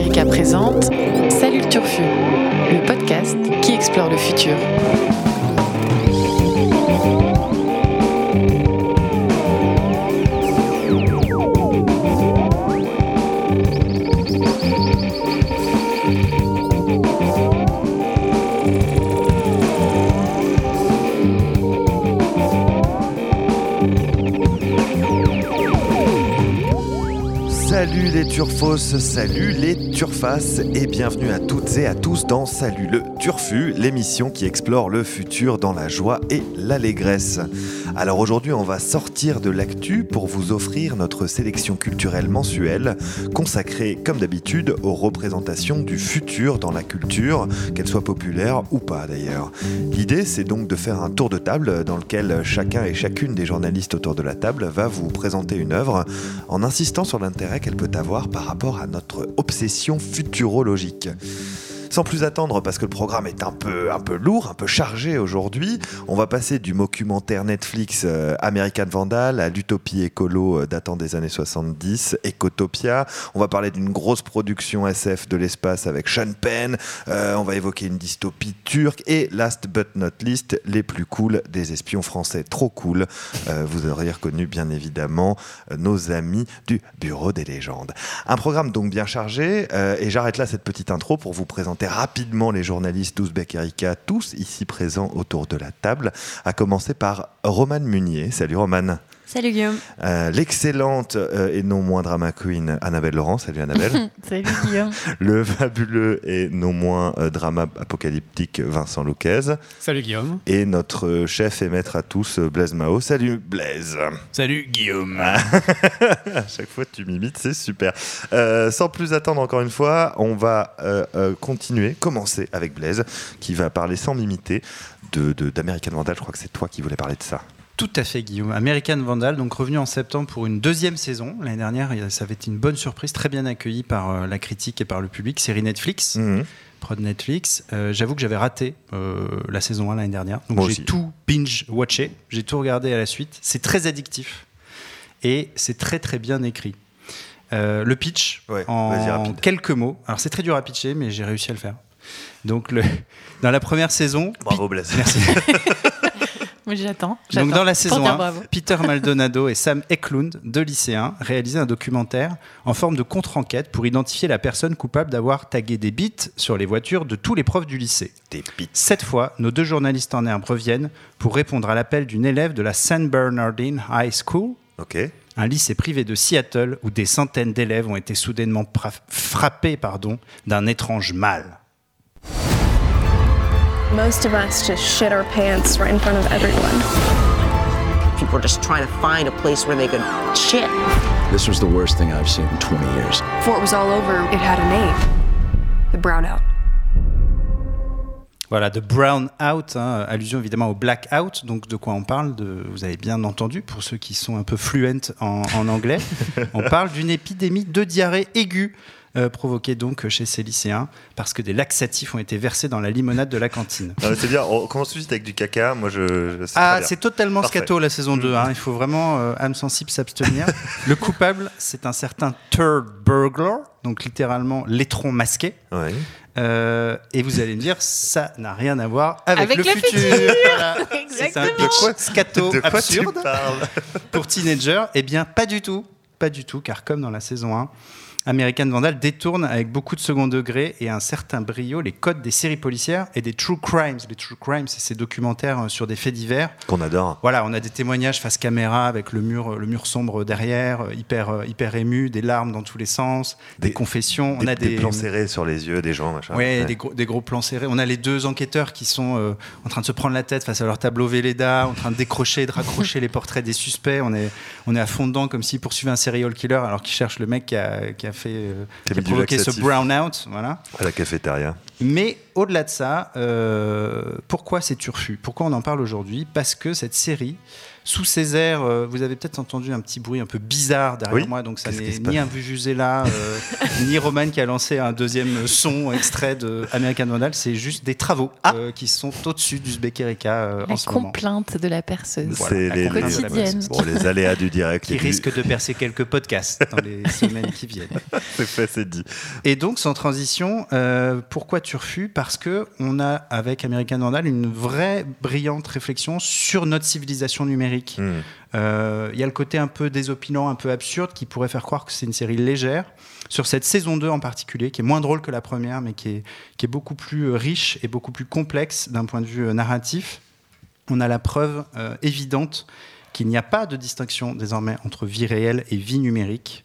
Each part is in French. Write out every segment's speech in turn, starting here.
Erika présente Salut le Turfu, le podcast qui explore le futur. Les turfos, salut les turfaces et bienvenue à toutes et à tous dans Salut le Turfu, l'émission qui explore le futur dans la joie et l'allégresse. Alors aujourd'hui on va sortir de l'actu pour vous offrir notre sélection culturelle mensuelle consacrée comme d'habitude aux représentations du futur dans la culture, qu'elle soit populaire ou pas d'ailleurs. L'idée c'est donc de faire un tour de table dans lequel chacun et chacune des journalistes autour de la table va vous présenter une œuvre en insistant sur l'intérêt qu'elle peut avoir par rapport à notre obsession futurologique. Sans plus attendre, parce que le programme est un peu, un peu lourd, un peu chargé aujourd'hui, on va passer du documentaire Netflix euh, American Vandal à l'utopie écolo euh, datant des années 70, Ecotopia. On va parler d'une grosse production SF de l'espace avec Sean Penn. Euh, on va évoquer une dystopie turque et last but not least, les plus cool des espions français. Trop cool. Vous auriez reconnu bien évidemment nos amis du Bureau des légendes. Un programme donc bien chargé et j'arrête là cette petite intro pour vous présenter rapidement les journalistes d'Ouzbek Erika, tous ici présents autour de la table, à commencer par Roman Munier. Salut Roman. Salut Guillaume. Euh, L'excellente euh, et non moins drama queen Annabelle Laurent. Salut Annabelle. Salut Guillaume. Le fabuleux et non moins euh, drama apocalyptique Vincent Louquez. Salut Guillaume. Et notre chef et maître à tous Blaise Mao. Salut Blaise. Salut Guillaume. à chaque fois tu m'imites, c'est super. Euh, sans plus attendre encore une fois, on va euh, euh, continuer, commencer avec Blaise, qui va parler sans m'imiter de, de- d'American Vandal. Je crois que c'est toi qui voulais parler de ça. Tout à fait Guillaume. American Vandal, donc revenu en septembre pour une deuxième saison. L'année dernière, ça avait été une bonne surprise, très bien accueillie par euh, la critique et par le public. Série Netflix, Mhm. prod Netflix. Euh, J'avoue que j'avais raté euh, la saison 1 l'année dernière. Donc j'ai tout binge-watché, j'ai tout regardé à la suite. C'est très addictif et c'est très très bien écrit. Euh, le pitch, Ouais, en quelques mots. Alors c'est très dur à pitcher, mais j'ai réussi à le faire. Donc le, dans la première saison, Bravo Blaise. Merci. J'attends. Donc dans la saison dire 1, bravo. Peter Maldonado et Sam Eklund, deux lycéens, réalisaient un documentaire en forme de contre-enquête pour identifier la personne coupable d'avoir tagué des bits sur les voitures de tous les profs du lycée. Des pites. Cette fois, nos deux journalistes en herbe reviennent pour répondre à l'appel d'une élève de la San Bernardine High School, Ok. un lycée privé de Seattle où des centaines d'élèves ont été soudainement frappés pardon, d'un étrange mal. Most of us just shit our pants right in front of everyone. People are just trying to find a place where they could shit. This was the worst thing I've seen in 20 years. Before it was all over, it had a name the Brownout. Voilà, The Brown Out, hein, allusion évidemment au Blackout, donc de quoi on parle, de, vous avez bien entendu, pour ceux qui sont un peu fluents en, en anglais, on parle d'une épidémie de diarrhée aiguë, euh, provoquée donc chez ces lycéens, parce que des laxatifs ont été versés dans la limonade de la cantine. C'est bien, on commence tout de suite avec du caca. Moi, je. Ah, c'est totalement Parfait. scato la saison 2, hein, il faut vraiment, euh, âme sensible, s'abstenir. Le coupable, c'est un certain Turd Burglar, donc littéralement l'étron masqué. Ouais. Euh, et vous allez me dire, ça n'a rien à voir avec, Avec le, le futur. futur. Voilà. C'est un pitch scato De quoi absurde tu parles? Pour teenagers. Eh bien, pas du tout. Pas du tout, car comme dans la saison 1, American Vandal détourne avec beaucoup de second degré et un certain brio les codes des séries policières et des true crimes. Les true crimes, c'est ces documentaires euh, sur des faits divers. Qu'on adore. Voilà, on a des témoignages face caméra avec le mur, le mur sombre derrière, euh, hyper, euh, hyper ému, des larmes dans tous les sens, des, Des- confessions. Des, on a des des, plans serrés sur les yeux des gens, machin. Ouais, Des, gros, des gros plans serrés. On a les deux enquêteurs qui sont euh, en train de se prendre la tête face à leur tableau Véleda, en train de décrocher, de raccrocher les portraits des suspects. On est, on est à fond dedans comme s'ils poursuivaient un serial killer alors qu'ils cherchent le mec qui a, qui a fait, euh, Qui a a provoqué ce laxatif. brown out. Voilà. À la cafétéria. Mais au-delà de ça, euh, pourquoi c'est turfu? Pourquoi on en parle aujourd'hui? Parce que cette série, sous ses airs, euh, vous avez peut-être entendu un petit bruit un peu bizarre derrière Oui. moi, donc ça n'est ni un Vuvuzela, euh, ni Roman qui a lancé un deuxième son extrait de American Vandal, c'est juste des travaux Ah. euh, qui sont au-dessus du Zbek Erika euh, en La ce moment. complainte de la perceuse. Voilà, c'est la les, la presse. bon, les aléas du direct. Qui et du- risque de percer quelques podcasts dans les semaines qui viennent. C'est fait, c'est dit. Et donc, sans transition, euh, pourquoi Turfu Parce que on a, avec American Vandal, une vraie brillante réflexion sur notre civilisation numérique. Hmm. Euh, Il y a le côté un peu désopilant, un peu absurde, qui pourrait faire croire que c'est une série légère. Sur cette saison 2 en particulier, qui est moins drôle que la première, mais qui est, qui est beaucoup plus euh, riche et beaucoup plus complexe d'un point de vue euh, narratif, on a la preuve euh, évidente qu'il n'y a pas de distinction désormais entre vie réelle et vie numérique.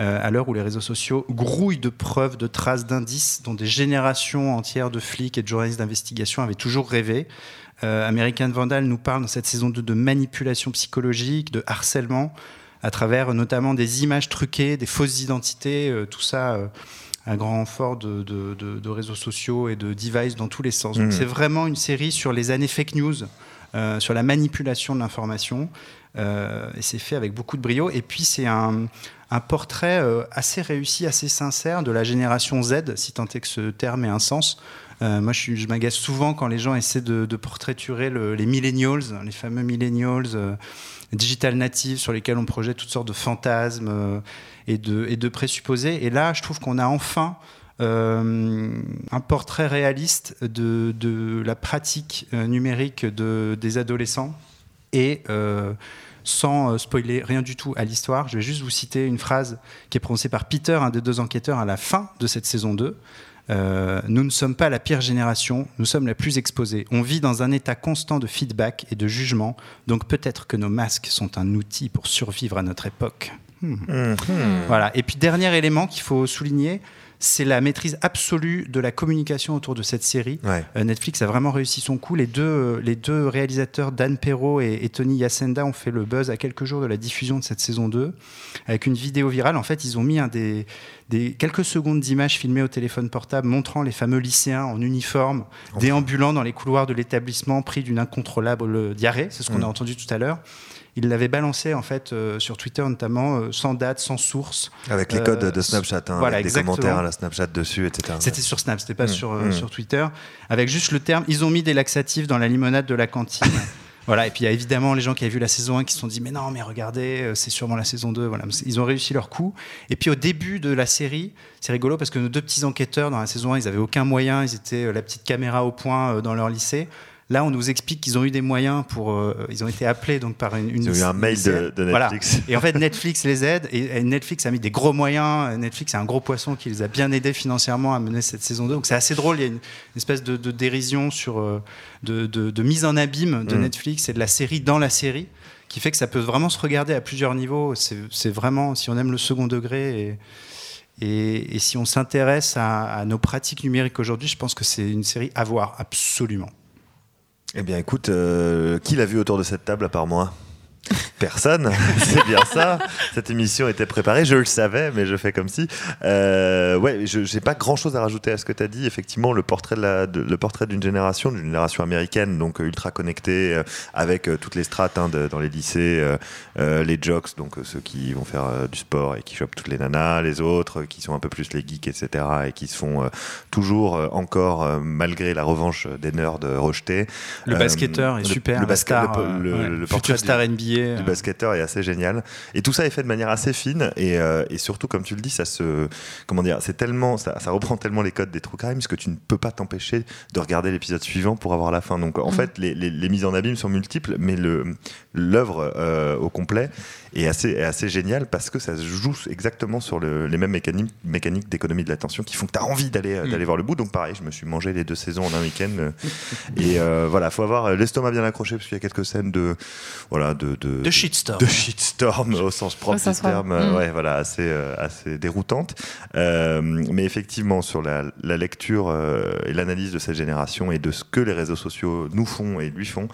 Euh, à l'heure où les réseaux sociaux grouillent de preuves, de traces, d'indices dont des générations entières de flics et de journalistes d'investigation avaient toujours rêvé. Euh, American Vandal nous parle dans cette saison 2 de manipulation psychologique, de harcèlement, à travers euh, notamment des images truquées, des fausses identités, euh, tout ça euh, à grand renfort de, de- de- de réseaux sociaux et de devices dans tous les sens. Mhm. c'est vraiment une série sur les années fake news, sur la manipulation de l'information. Et c'est fait avec beaucoup de brio. Et puis c'est un, un portrait assez réussi, assez sincère de la génération Z, si tant est que ce terme ait un sens. Euh, moi, je, je m'agace souvent quand les gens essaient de, de portraiturer le- les millennials, les fameux millennials euh, digital natives sur lesquels on projette toutes sortes de fantasmes euh, et, de, présupposés. Et là, je trouve qu'on a enfin un portrait réaliste de, la pratique numérique de, des adolescents et sans spoiler rien du tout à l'histoire, je vais juste vous citer une phrase qui est prononcée par Peter, un des deux enquêteurs, à la fin de cette saison 2. Euh, nous ne sommes pas la pire génération, nous sommes la plus exposée. On vit dans un état constant de feedback et de jugement, donc peut-être que nos masques sont un outil pour survivre à notre époque. Hmm. Mhm. Voilà. Et puis dernier élément qu'il faut souligner, c'est la maîtrise absolue de la communication autour de cette série. Ouais. Euh, Netflix a vraiment réussi son coup. Les deux, euh, les deux réalisateurs, Dan Perrault et, et Tony Yacenda, ont fait le buzz à quelques jours de la diffusion de cette saison 2, avec une vidéo virale. En fait, ils ont mis un des, des quelques secondes d'images filmées au téléphone portable montrant les fameux lycéens en uniforme, déambulant dans les couloirs de l'établissement, pris d'une incontrôlable diarrhée. C'est ce qu'on Mm. a entendu tout à l'heure. Ils l'avaient balancé en fait euh, sur Twitter notamment, euh, sans date, sans source. Avec les Euh, codes de Snapchat, hein, voilà, avec des exactement. commentaires à la Snapchat dessus, etc. C'était sur Snap, c'était pas Mm, sur, euh, mm. sur Twitter. Avec juste le terme, ils ont mis des laxatifs dans la limonade de la cantine. voilà, et puis il y a évidemment les gens qui avaient vu la saison 1 qui se sont dit Mais non, mais regardez, euh, c'est sûrement la saison 2. Voilà, ils ont réussi leur coup. Et puis au début de la série, c'est rigolo parce que nos deux petits enquêteurs dans la saison 1, ils avaient aucun moyen, ils étaient euh, la petite caméra au point euh, dans leur lycée. Là, on nous explique qu'ils ont eu des moyens pour. euh, ils ont été appelés donc par une. une Ils ont eu un mail de, de Voilà. Netflix. Et en fait, Netflix les aide et, et Netflix a mis des gros moyens. Netflix est un gros poisson qui les a bien aidés financièrement à mener cette saison 2. Donc c'est assez drôle. Il y a une, espèce de, de dérision sur euh, de, mise en abîme de Mm. Netflix et de la série dans la série qui fait que ça peut vraiment se regarder à plusieurs niveaux. C'est c'est vraiment si on aime le second degré et et, et si on s'intéresse à, à nos pratiques numériques aujourd'hui, je pense que c'est une série à voir absolument. Eh bien, écoute, euh, qui l'a vu autour de cette table à part moi? Personne, c'est bien ça. Cette émission était préparée, je le savais, mais je fais comme si. Euh, ouais, je j'ai pas grand chose à rajouter à ce que tu as dit. Effectivement, le portrait de la, de- le portrait d'une génération, d'une génération américaine, donc euh, ultra connectée, euh, avec euh, toutes les strates hein, de- dans les lycées, les jocks, donc ceux qui vont faire du sport et qui chopent toutes les nanas, les autres qui sont un peu plus les geeks, etc., et qui se font toujours encore, malgré la revanche des nerds rejetés. Le basketteur est le- super, le basket- star, le- le- ouais, le portrait futur star NBA. Euh, du basketteur est assez génial. Et tout ça est fait de manière assez fine. Et, euh, et surtout, comme tu le dis, ça se. Comment dire C'est tellement. Ça, ça reprend tellement les codes des True Crimes que tu ne peux pas t'empêcher de regarder l'épisode suivant pour avoir la fin. Donc, en fait, les, les- les mises en abîme sont multiples, mais l'œuvre euh, au complet est assez, est assez géniale parce que ça se joue exactement sur le- les mêmes mécaniques, mécaniques d'économie de l'attention qui font que tu as envie d'aller Mm. d'aller voir le bout. Donc, pareil, je me suis mangé les deux saisons en un week-end. euh, et euh, voilà, faut avoir l'estomac bien accroché parce qu'il y a quelques scènes de, voilà, de, de, De shitstorm. de shitstorm au sens propre du terme, euh, Mm. ouais, voilà, assez, euh, assez déroutante. Euh, mais effectivement, sur la, la lecture euh, et l'analyse de cette génération et de ce que les réseaux sociaux nous font et lui font,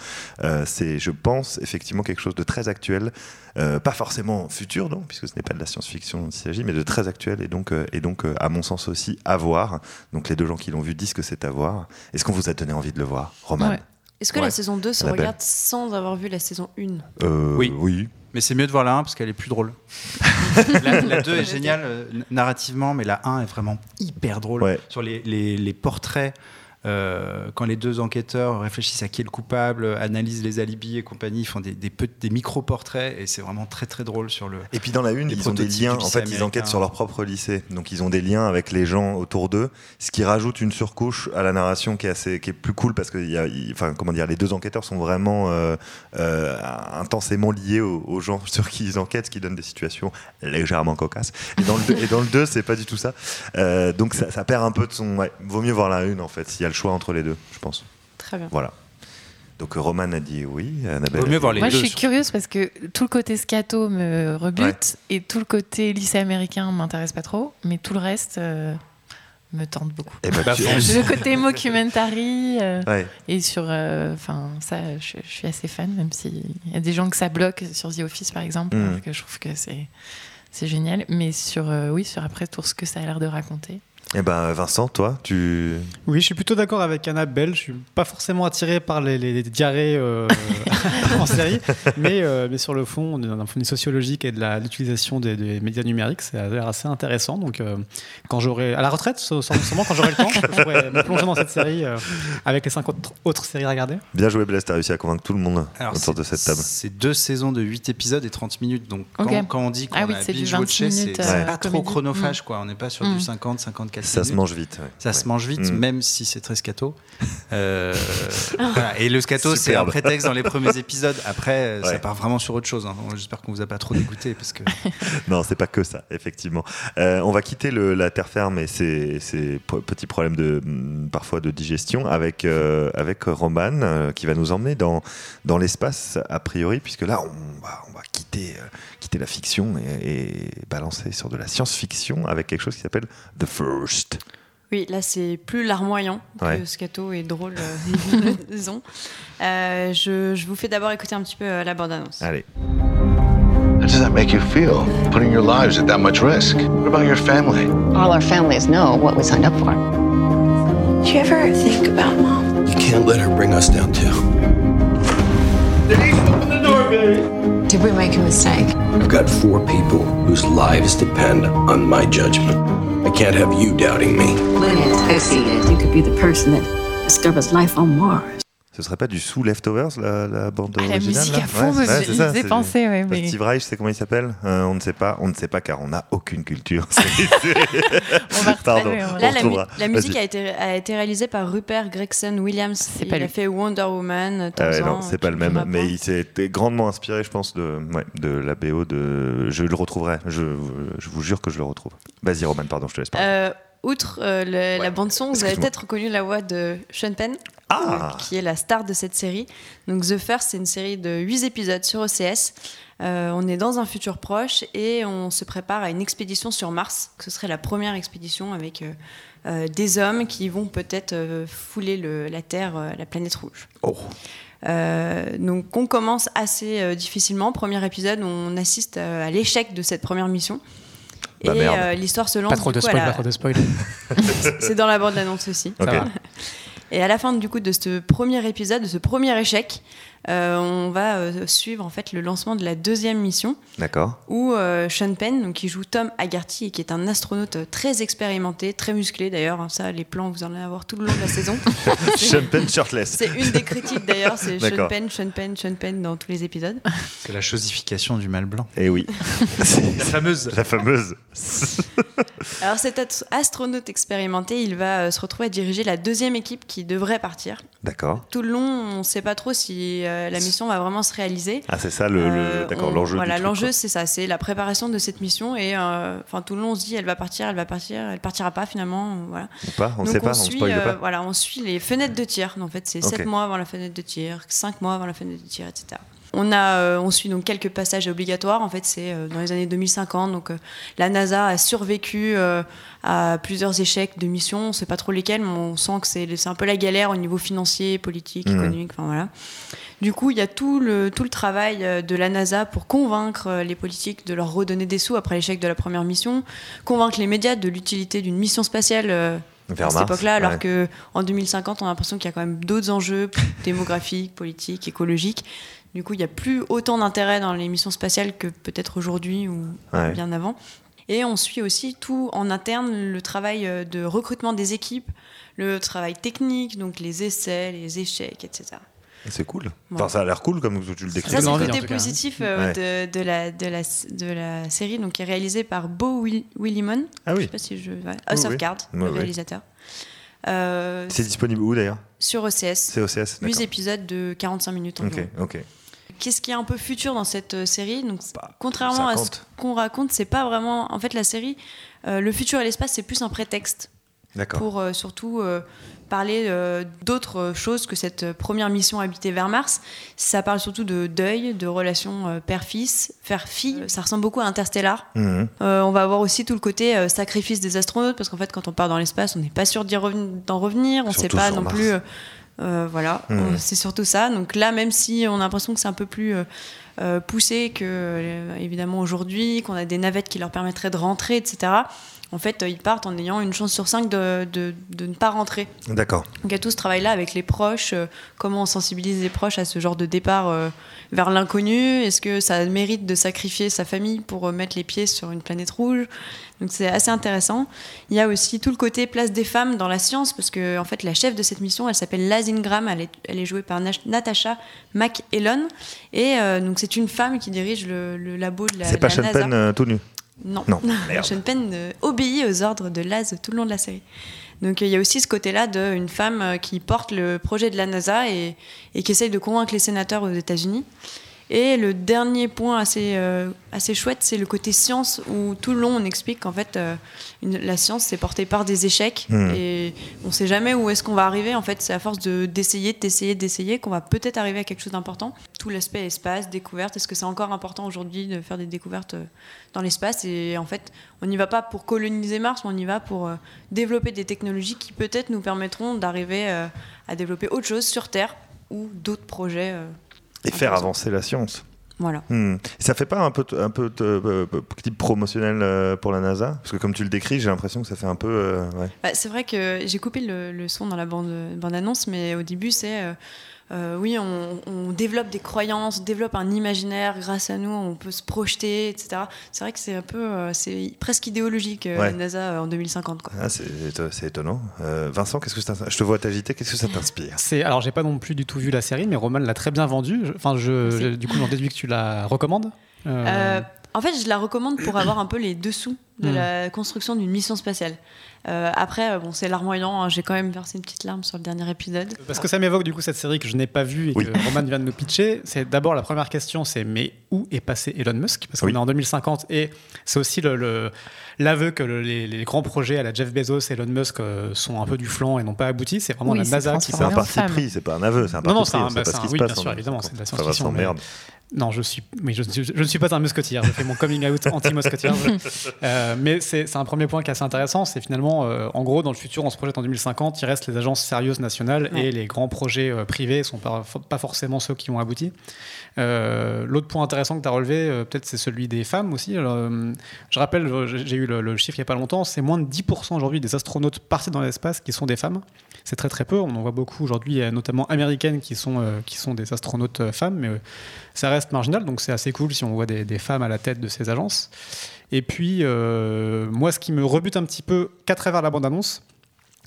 euh, c'est, je pense, effectivement quelque chose de très actuel. Euh, pas forcément futur, non, puisque ce n'est pas de la science-fiction dont il s'agit, mais de très actuel et donc, euh, et donc euh, à mon sens aussi, à voir. Donc les deux gens qui l'ont vu disent que c'est à voir. Est-ce qu'on vous a donné envie de le voir, Roman Ouais. Est-ce que Ouais. la saison 2 se regarde sans avoir vu la saison 1 Euh, Oui. Oui. Mais c'est mieux de voir la 1 parce qu'elle est plus drôle. la, la 2 est géniale euh, narrativement, mais la 1 est vraiment hyper drôle. Ouais. Sur les, les- les portraits, euh, quand les deux enquêteurs réfléchissent à qui est le coupable, analysent les alibis et compagnie, ils font des, des, petits- des micro-portraits et c'est vraiment très très drôle sur le. Et puis dans la une, ils ont des liens. En fait, ils enquêtent sur leur propre lycée. Donc ils ont des liens avec les gens autour d'eux, ce qui rajoute une surcouche à la narration qui est assez, qui est plus cool parce que y a, enfin comment dire, les deux enquêteurs sont vraiment euh, euh, intensément liés aux, aux gens sur qui ils enquêtent, ce qui donne des situations légèrement cocasses. Et dans le deux- et dans le 2, c'est pas du tout ça. Donc ça, ça perd un peu de son. Ouais, vaut mieux voir la une en fait, y a le choix entre les deux, je pense. Très bien. Voilà. Donc euh, Roman a dit oui, Annabelle. Mieux voir les Moi, deux. je suis sur- curieuse parce que tout le côté scato me rebute et tout le côté lycée américain m'intéresse pas trop, mais tout le reste euh, me tente beaucoup. Eh ben, Bah, tu- Le côté mockumentary euh, Ouais. et sur, euh, enfin ça, je, je suis assez fan, même s'il y a des gens que ça bloque sur The Office par exemple, Mm. que je trouve que c'est c'est génial. Mais sur, euh, oui, sur après tout ce que ça a l'air de raconter. Eh ben Vincent, toi, tu. Oui, je suis plutôt d'accord avec Annabelle. Je suis pas forcément attiré par les, les- les diarrhées euh, en série, mais, euh, mais sur le fond, d'un point de vue sociologique et de l'utilisation des, des médias numériques, ça a l'air assez intéressant. Donc, euh, quand j'aurai à la retraite, sû- sûrement quand j'aurai le temps, je pourrais me plonger dans cette série euh, avec les cinq autres, autres séries à regarder. Bien joué Blaise, t'as réussi à convaincre tout le monde Alors, autour de c'est- cette table. C'est deux saisons de 8 épisodes et 30 minutes. Donc, quand, on dit qu'on Ah oui, a c'est binge-watché, 26 c'est minutes, c'est euh, pas trop chronophage. Quoi. On n'est pas sur Mm. du 50, 54 Ça se mange vite. ouais. Ça se mange vite, Mm. même si c'est très scato. Euh, voilà. Et le scato, c'est un prétexte dans les premiers épisodes. Après, euh, ça part vraiment sur autre chose. hein. J'espère qu'on vous a pas trop dégoûté parce que Non, c'est pas que ça, effectivement. Euh, on va quitter le- la terre ferme et ses, ses petits problèmes de mm, parfois de digestion avec euh, avec Roman qui va nous emmener dans dans l'espace a priori puisque là on va on va quitter quitter la fiction et, et balancer sur de la science-fiction avec quelque chose qui s'appelle The First. Oui, là c'est plus larmoyant que Ouais. Scato est drôle, euh, disons. Euh, je, je vous fais d'abord écouter un petit peu euh, la bande-annonce. Allez. How does that make you feel? Putting your lives at that much risk? What about your family? All our families know what we signed up for. Do you ever think about mom? You can't let her bring us down, too. Did we make a mistake? I've got four people whose lives depend on my judgment. I can't have you doubting me. You could be the person that discovers life on Mars. Ce serait pas du sous Leftovers la, la bande Ah, la originale musique là à fond Ouais, c'est ça, ouais, mais- Steve Reich, c'est comment il s'appelle Euh, On ne sait pas, on ne sait pas car on n'a aucune culture. On va Pardon. on va- Là, On la, mu- la musique a été, a été réalisée par Rupert Gregson Williams. C'est Il pas a lui. fait Wonder Woman, Ah ouais, non, c'est pas le même, mais il s'est été grandement inspiré, je pense, de, ouais, de la BO de. Je le retrouverai, je, je vous jure que je le retrouve. Vas-y, Roman, pardon, je te laisse parler. Euh, outre euh, le- la bande son, vous avez peut-être reconnu la voix de Sean Penn, Ah. euh, qui est la star de cette série. Donc The First, c'est une série de 8 épisodes sur OCS. Euh, on est dans un futur proche et on se prépare à une expédition sur Mars. que Ce serait la première expédition avec euh, euh, des hommes qui vont peut-être euh, fouler le- la Terre, euh, la planète rouge. Oh. Euh, donc on commence assez euh, difficilement. Premier épisode, on assiste euh, à l'échec de cette première mission. Bah, et euh, l'histoire se lance Pas trop de spoil, la- pas trop de spoil. c'est dans la bande annonce aussi. Ok. Et à la fin du coup de ce premier épisode, de ce premier échec, on va euh, suivre en fait le lancement de la deuxième mission D'accord. où euh, Sean Penn, donc, qui joue Tom Haggerty et qui est un astronaute euh, très expérimenté, très musclé d'ailleurs. hein, ça, les plans, vous en allez avoir tout le long de la saison. Sean Penn shirtless. C'est une des critiques d'ailleurs, c'est Sean. Penn, Sean Penn, Sean Penn dans tous les épisodes. c'est la chosification du mal blanc. Et Eh oui. La fameuse. La fameuse. Alors cet astronaute expérimenté, il va euh, se retrouver à diriger la deuxième équipe qui devrait partir. D'accord. Tout le long, on ne sait pas trop si euh, la mission va vraiment se réaliser. Ah, c'est ça le. Euh, D'accord, l'enjeu. Voilà, l'enjeu c'est ça, c'est la préparation de cette mission et euh, enfin tout le long on se dit elle va partir, elle va partir, elle partira pas finalement, voilà. Ou pas On Donc sait pas, on suit, spoil euh, pas. voilà, on suit les fenêtres de tir. En fait, c'est Ok. 7 mois avant la fenêtre de tir, 5 mois avant la fenêtre de tir, etc. On, a, euh, on suit donc quelques passages obligatoires. En fait, c'est euh, dans les années 2050. Donc, euh, la NASA a survécu euh, à plusieurs échecs de missions. On ne sait pas trop lesquels, mais on sent que c'est un peu la galère au niveau financier, politique, économique. Enfin, voilà. Du coup, il y a tout le, tout le travail de la NASA pour convaincre les politiques de leur redonner des sous après l'échec de la première mission, convaincre les médias de l'utilité d'une mission spatiale euh, à cette époque-là, alors ouais. que en 2050, on a l'impression qu'il y a quand même d'autres enjeux démographiques, politiques, écologiques. Du coup, il n'y a plus autant d'intérêt dans les missions spatiales que peut-être aujourd'hui ou Ouais. bien avant. Et on suit aussi tout en interne le travail euh, de recrutement des équipes, le travail technique, donc les essais, les échecs, etc. C'est cool. Voilà. Enfin, ça a l'air cool comme tu le décris. Ça, c'est le côté positif euh, Ouais. de, de la, de, la, de la série, donc, qui est réalisée par Beau Will- Willimon. Ah oui. Je sais pas si je. Ouais. House Oui, of. Cards, le réalisateur. Euh, C'est disponible où d'ailleurs? Sur OCS. C'est OCS. 8 d'accord. épisodes de 45 minutes environ. Ok, ok. Qu'est-ce qui est un peu futur dans cette euh, série Donc, Contrairement à ce 50. qu'on raconte, c'est pas vraiment. En fait, la série, euh, le futur et l'espace, c'est plus un prétexte D'accord. pour euh, surtout euh, parler euh, d'autres choses que cette première mission habitée vers Mars. Ça parle surtout de deuil, de relations euh, père-fils, père-fille. Ça ressemble beaucoup à Interstellar. Mhm. Euh, on va avoir aussi tout le côté euh, sacrifice des astronautes, parce qu'en fait, quand on part dans l'espace, on n'est pas sûr d'en revenir. On ne sait pas non Mars. plus. Euh, euh, voilà. On- c'est surtout ça. Donc là, même si on a l'impression que c'est un peu plus euh, euh, poussé que, euh, évidemment, aujourd'hui, qu'on a des navettes qui leur permettraient de rentrer, etc., en fait, euh, ils partent en ayant une chance sur cinq de, de- de ne pas rentrer. D'accord. Donc il y a tout ce travail-là avec les proches, euh, comment on sensibilise les proches à ce genre de départ euh, vers l'inconnu. Est-ce que ça mérite de sacrifier sa famille pour mettre les pieds sur une planète rouge? Donc c'est assez intéressant. Il y a aussi tout le côté place des femmes dans la science, parce que en fait la chef de cette mission, elle s'appelle Laz Ingram, elle est, elle est jouée par Natasha McElhone, et donc c'est une femme qui dirige le, le labo de la, C'est pas la Sean NASA. Penn tout nu? Non, Non. Sean Penn euh, obéit aux ordres de Laz tout le long de la série. Donc euh, il y a aussi ce côté-là d'une femme euh, qui porte le projet de la NASA et, et qui essaye de convaincre les sénateurs aux États-Unis. Et le dernier point assez, euh, assez chouette, c'est le côté science, où tout le long on explique qu'en fait euh, une- la science c'est porté par des échecs Hmm. et on ne sait jamais où est-ce qu'on va arriver. En fait, c'est à force de- d'essayer, d'essayer, d'essayer qu'on va peut-être arriver à quelque chose d'important. Tout l'aspect espace, découverte, est-ce que c'est encore important aujourd'hui de faire des découvertes euh, dans l'espace? Et en fait, on n'y va pas pour coloniser Mars, mais on y va pour euh, développer des technologies qui peut-être nous permettront d'arriver à développer autre chose sur Terre ou d'autres projets. Et faire avancer la science. Voilà. Hmm. Ça fait pas un peu, un peu de, euh, euh, type promotionnel euh, pour la NASA? Parce que comme tu le décris, j'ai l'impression que ça fait un peu. euh, ouais. Bah, c'est vrai que j'ai coupé le, le son dans la bande, bande annonce, mais au début c'est euh, euh, oui, on, on développe des croyances, on développe un imaginaire. Grâce à nous, on peut se projeter, etc. C'est vrai que c'est un peu, euh, c'est presque idéologique euh, Ouais. la NASA euh, en 2050. Quoi. Ah, c'est étonnant. Euh, Vincent, qu'est-ce que ça, je te vois t'agiter, qu'est-ce que ça t'inspire? C'est alors j'ai pas non plus du tout vu la série, mais Roman l'a très bien vendue. Enfin, je, je- du coup, j'en déduis que tu la recommandes. Euh, Euh, en fait, je la recommande pour avoir un peu les dessous de Mm. la construction d'une mission spatiale. Euh, après, euh, bon, c'est larmoyant. hein, J'ai quand même versé une petite larme sur le dernier épisode. Parce que ça m'évoque du coup cette série que je n'ai pas vue et Oui. que Roman vient de nous pitcher. C'est d'abord la première question, c'est mais où est passé Elon Musk? Parce qu'on Oui. est en 2050 et c'est aussi le- le- l'aveu que le- les, les grands projets à la Jeff Bezos et Elon Musk euh, sont un peu du flanc et n'ont pas abouti. C'est vraiment Oui, la NASA qui C'est un parti pris, c'est pas un aveu, c'est un Non, parti non, c'est pris. un- bah, pas ce se oui, passe. bien sûr, évidemment, c'est de la Ça va science-fiction, sans mais- merde. Non, je suis, oui, je, je- je ne suis pas un musketeer. Je fais mon coming out anti-musketeer. Euh, mais c'est un premier point qui est assez intéressant. C'est finalement, euh, en gros, dans le futur, on se projette en 2050. Il reste les agences sérieuses nationales Ouais. et les grands projets euh, privés ne sont pas, pas forcément ceux qui ont abouti. L'autre point intéressant que tu as relevé, peut-être, c'est celui des femmes aussi. Alors, je rappelle, j'ai j'ai eu le, le chiffre il n'y a pas longtemps, c'est moins de 10% aujourd'hui des astronautes partis dans l'espace qui sont des femmes. C'est très très peu. On en voit beaucoup aujourd'hui, euh, notamment américaines, qui sont, euh, des astronautes euh, femmes. Mais ça reste marginal, donc c'est assez cool si on voit des, des femmes à la tête de ces agences. Et puis, moi, ce qui me rebute un petit peu qu'à travers la bande-annonce,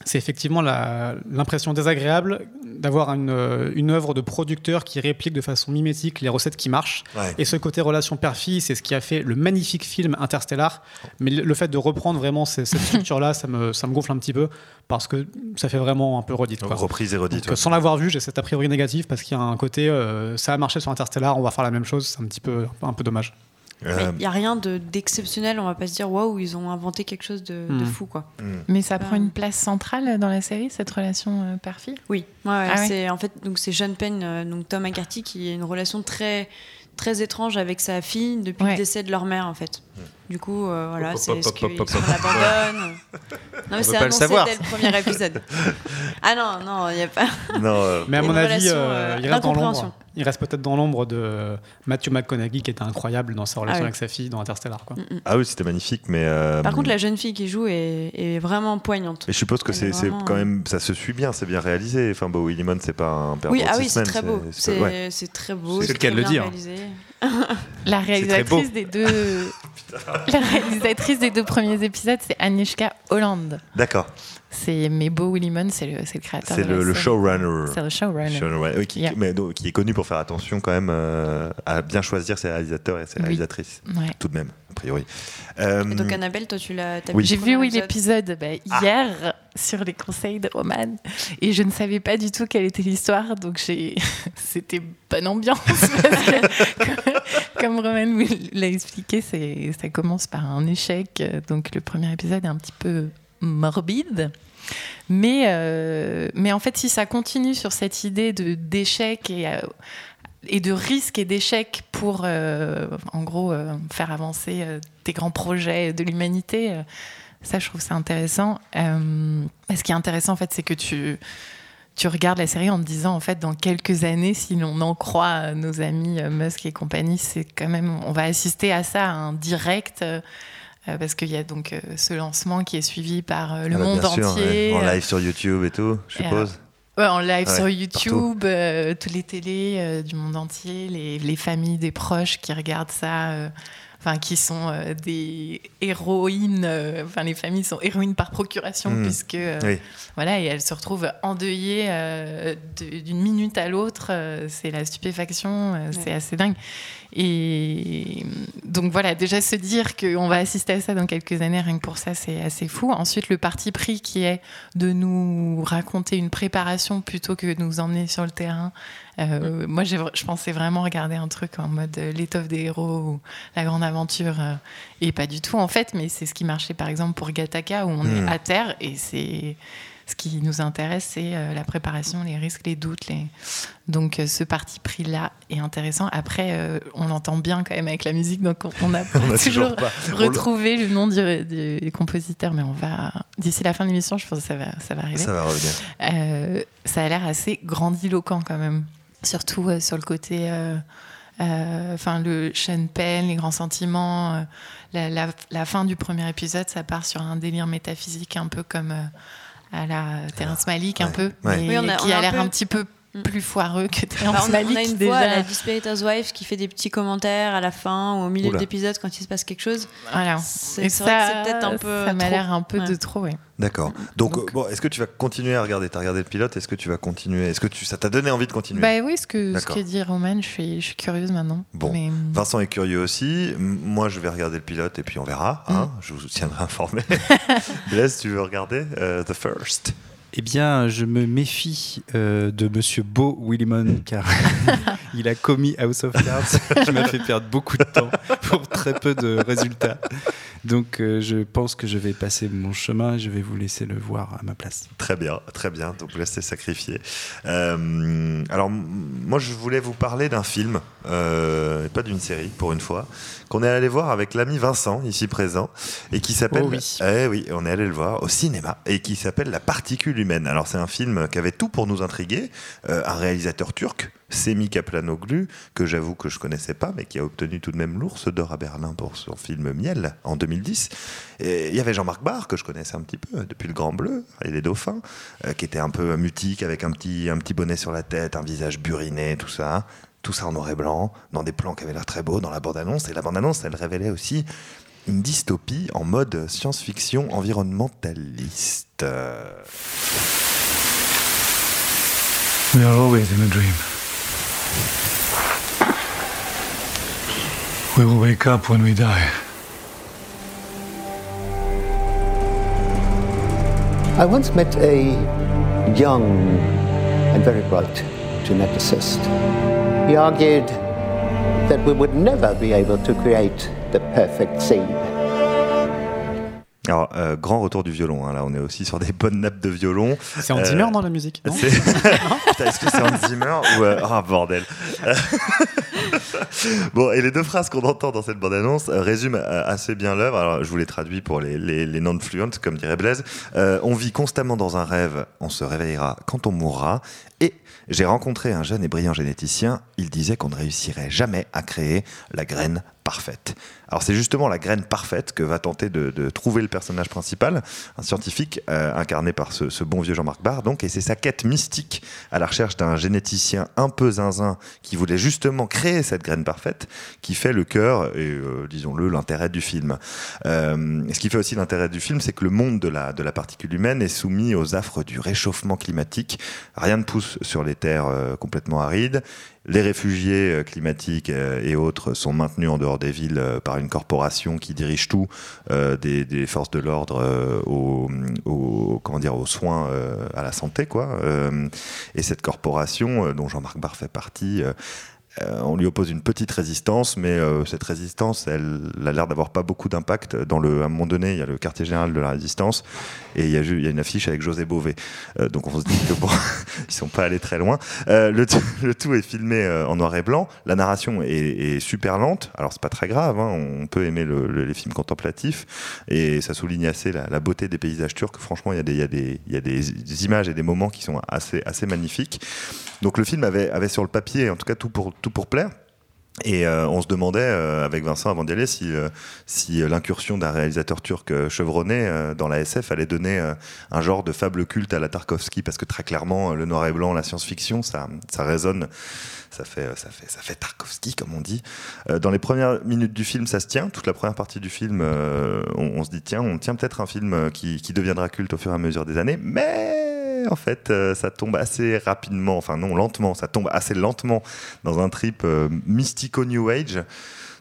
c'est effectivement l'impression désagréable d'avoir une, euh, une œuvre de producteur qui réplique de façon mimétique les recettes qui marchent. Ouais. Et ce côté relation père-fille, c'est ce qui a fait le magnifique film Interstellar. Mais le fait de reprendre vraiment cette structure-là, ça me, ça me gonfle un petit peu parce que ça fait vraiment un peu redite. quoi. Reprise et redite. Donc, ouais. sans l'avoir vu, j'ai cet a priori négatif parce qu'il y a un côté, euh, ça a marché sur Interstellar, on va faire la même chose, c'est un petit peu, un peu dommage. Euh, Il n'y a rien de- d'exceptionnel, on va pas se dire waouh, ils ont inventé quelque chose de, de Hmm. fou quoi. Mais ça prend Euh, une place centrale dans la série, cette relation euh, père-fille? Oui, ouais, ouais, Ah ouais. c'est en fait donc c'est Sean Penn, euh, donc Tom McCarthy qui a une relation très très étrange avec sa fille depuis Ouais. le décès de leur mère en fait. Du coup, euh, voilà, c'est se hop. l'abandonnent Non On mais c'est pas le annoncé savoir. dès le premier épisode. ah non, non, il n'y a pas. Non, euh, Mais à mon avis, euh, euh, il reste dans l'ombre. Il reste peut-être dans l'ombre de Matthew McConaughey qui était incroyable dans sa relation Ah oui. avec sa fille dans Interstellar. Quoi. Mm, mm. ah oui, c'était magnifique, mais. euh, Par contre, la jeune fille qui joue est, est vraiment poignante. Mais je suppose que c'est vraiment, quand euh, même. Ça se suit bien, c'est bien réalisé. Enfin, Bowie Lemon, c'est pas un perdant Oui, de ah oui, c'est très beau. C'est très beau. C'est le cas de le dire. réalisé. La beau. réalisatrice des deux, la réalisatrice des deux premiers épisodes, c'est Anishka Holland. D'accord. C'est mais Bo Willimon, c'est le, créateur. C'est le, showrunner. C'est le showrunner. Showrunner, oui, qui, Yeah. mais donc, qui est connu pour faire attention quand même euh, à bien choisir ses réalisateurs et ses Oui. réalisatrices. Ouais. Tout de même, a priori. Euh, Et donc Annabelle, toi tu l'as. Oui. J'ai vu oui l'épisode bah, hier sur les conseils de Roman et je ne savais pas du tout quelle était l'histoire donc j'ai c'était bonne ambiance parce que comme, Roman vous l'a expliqué ça commence par un échec donc le premier épisode est un petit peu morbide mais euh, mais en fait si ça continue sur cette idée d'échec et euh, et de risque et d'échec pour, euh, en gros, faire avancer des grands projets de l'humanité. ça, je trouve ça intéressant. Ce qui est intéressant, en fait, c'est que tu, tu regardes la série en te disant, en fait, dans quelques années, si l'on en croit à nos amis euh, Musk et compagnie, c'est quand même, on va assister à ça, à un direct. euh, euh, parce qu'il y a donc euh, ce lancement qui est suivi par euh, le ah bah, monde sûr, entier. ouais. En euh, live sur YouTube et tout, je suppose. Ouais, en live Ouais, sur. YouTube, euh, toutes les télés euh, du monde entier, les, les familles des proches qui regardent ça, euh, enfin qui sont euh, des héroïnes, euh, enfin les familles sont héroïnes par procuration Mm. puisque euh, Oui. voilà et elles se retrouvent endeuillées euh, de- d'une minute à l'autre, euh, c'est la stupéfaction, euh, c'est assez dingue. Et donc voilà, déjà se dire qu'on va assister à ça dans quelques années, rien que pour ça, c'est assez fou. Ensuite, le parti pris qui est de nous raconter une préparation plutôt que de nous emmener sur le terrain. Euh, Moi, j'ai- je pensais vraiment regarder un truc en mode euh, l'étoffe des héros ou la grande aventure, euh, et pas du tout en fait, mais c'est ce qui marchait par exemple pour Gataka où on est à terre et c'est ce qui nous intéresse, c'est euh, la préparation, les risques, les doutes. Les... Donc euh, ce parti pris-là est intéressant. Après, euh, on l'entend bien quand même avec la musique, donc on- n'a pas On a toujours pas- le- retrouvé le nom du, du compositeur, mais on va d'ici la fin de l'émission, je pense que ça va, ça va arriver. Ça va revenir. Euh, ça a l'air assez grandiloquent quand même, surtout euh, sur le côté. euh, euh, Enfin, le Sean Penn, les grands sentiments, euh, la, la- la fin du premier épisode, ça part sur un délire métaphysique un peu comme euh, à la Terrence Malick, un peu, ouais. mais Oui, on a- qui on a a un l'air peu- un petit peu. Plus foireux que Bah, Terrence on, a, Malick on a une déjà. voix à la Dispiritor's Wife qui fait des petits commentaires à la fin ou au milieu Oula. de l'épisode quand il se passe quelque chose. Voilà. C'est peut-être un ça- peu. Ça m'a trop. l'air un peu Ouais. de trop, ouais. D'accord. Donc, euh, bon, est-ce que tu vas continuer à regarder? Tu as regardé le pilote Est-ce que tu vas continuer? Est-ce que tu, ça t'a donné envie de continuer? Bah oui, ce que, ce que dit Roman, je suis, je suis curieuse maintenant. Bon. Mais, Vincent est curieux aussi. Moi, je vais regarder le pilote et puis on verra. hein. Mm. Je vous tiendrai informé. Blaise, tu veux regarder euh, The First? Eh bien, je me méfie euh, de Monsieur Beau Willimon car il a commis House of Cards qui m'a fait perdre beaucoup de temps pour très peu de résultats. Donc, euh, je pense que je vais passer mon chemin et je vais vous laisser le voir à ma place. Très bien, très bien. Donc Blaise s'est sacrifié. Euh, alors, moi, je voulais vous parler d'un film, euh, et pas d'une série, pour une fois, qu'on est allé voir avec l'ami Vincent, ici présent, et qui s'appelle. Oh oui. Eh oui, on est allé le voir au cinéma, et qui s'appelle La particule humaine. Alors, c'est un film qui avait tout pour nous intriguer. Euh, un réalisateur turc, Semi Kaplanoglu, que j'avoue que je connaissais pas, mais qui a obtenu tout de même l'ours d'or à Berlin pour son film Miel en 2010. Et il y avait Jean-Marc Barr, que je connaissais un petit peu depuis Le Grand Bleu et Les Dauphins, euh, qui était un peu mutique, avec un petit, un petit bonnet sur la tête, un visage buriné, tout ça. Tout ça en noir et blanc, dans des plans qui avaient l'air très beaux, dans la bande-annonce. Et la bande-annonce, elle révélait aussi une dystopie en mode science-fiction environnementaliste. We are always in a dream. We will wake up when we die. I once met a young and very bright geneticist. He argued that we would never be able to create the perfect scene. Alors, euh, grand retour du violon. hein. Là, on est aussi sur des bonnes nappes de violon. C'est Hans Euh, Zimmer dans la musique Est-ce que c'est Hans Zimmer ou euh, Ah bordel. bon, et les deux phrases qu'on entend dans cette bande-annonce euh, résument assez bien l'œuvre. Alors, je vous les traduis pour les, les, les non-fluents, comme dirait Blaise. On vit constamment dans un rêve. On se réveillera quand on mourra. Et j'ai rencontré un jeune et brillant généticien. Il disait qu'on ne réussirait jamais à créer la graine parfaite. Alors c'est justement la graine parfaite que va tenter de, trouver le personnage principal, un scientifique euh, incarné par ce, bon vieux Jean-Marc Barr, donc, et c'est sa quête mystique à la recherche d'un généticien un peu zinzin qui voulait justement créer cette graine parfaite qui fait le cœur et euh, disons-le l'intérêt du film. Euh, ce qui fait aussi l'intérêt du film, c'est que le monde de la particule humaine est soumis aux affres du réchauffement climatique. Rien ne pousse sur les terres euh, complètement arides. Les réfugiés euh, climatiques euh, et autres sont maintenus en dehors des villes par une corporation qui dirige tout, des, forces de l'ordre aux, soins à la santé. Quoi. Et cette corporation, dont Jean-Marc Barr fait partie, euh, on lui oppose une petite résistance, mais euh, cette résistance, elle, a l'air d'avoir pas beaucoup d'impact. Dans le, à un moment donné, il y a le quartier général de la résistance et il y a, une affiche avec José Bové. Euh, donc on se dit que bon, ils sont pas allés très loin. Euh, le, le tout est filmé euh, en noir et blanc. La narration est, est super lente. Alors c'est pas très grave. hein. On peut aimer le- le- les films contemplatifs et ça souligne assez la, la beauté des paysages turcs. Franchement, il y a des, y y a des images et des moments qui sont assez, assez magnifiques. Donc le film avait, avait sur le papier, en tout cas tout pour, tout pour plaire. Et euh, on se demandait euh, avec Vincent avant d'y aller si, euh, si l'incursion d'un réalisateur turc chevronné dans la SF allait donner un genre de fable culte à la Tarkovsky parce que très clairement le noir et blanc, la science-fiction, ça, ça résonne, ça fait, ça fait, ça fait Tarkovsky comme on dit. Dans les premières minutes du film, ça se tient. Toute la première partie du film, on, on se dit tiens, on tient peut-être un film qui, qui deviendra culte au fur et à mesure des années, mais en fait, euh, ça tombe assez rapidement, enfin non, lentement, ça tombe assez lentement dans un trip euh, mystico-new age,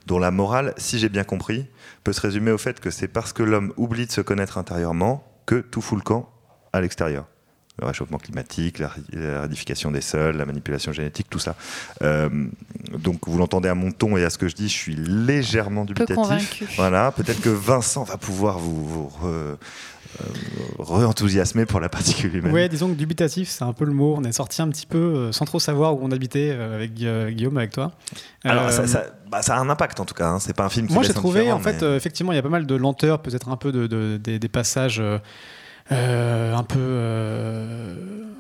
dont la morale, si j'ai bien compris, peut se résumer au fait que c'est parce que l'homme oublie de se connaître intérieurement que tout fout le camp à l'extérieur. Le réchauffement climatique, la, la radification des sols, la manipulation génétique, tout ça. Euh, donc vous l'entendez à mon ton et à ce que je dis, je suis légèrement dubitatif. Voilà, peut-être que Vincent va pouvoir vous, vous re- euh, re-enthousiasmer pour la particule humaine. Ouais, disons que dubitatif, c'est un peu le mot. On est sorti un petit peu euh, sans trop savoir où on habitait euh, avec Guillaume, avec toi. Alors, ça, ça- bah, ça a un impact en tout cas. hein. C'est pas un film qui Moi, j'ai trouvé, en fait, mais- effectivement, il y a pas mal de lenteur, peut-être un peu de, de- des, des passages euh, un peu euh,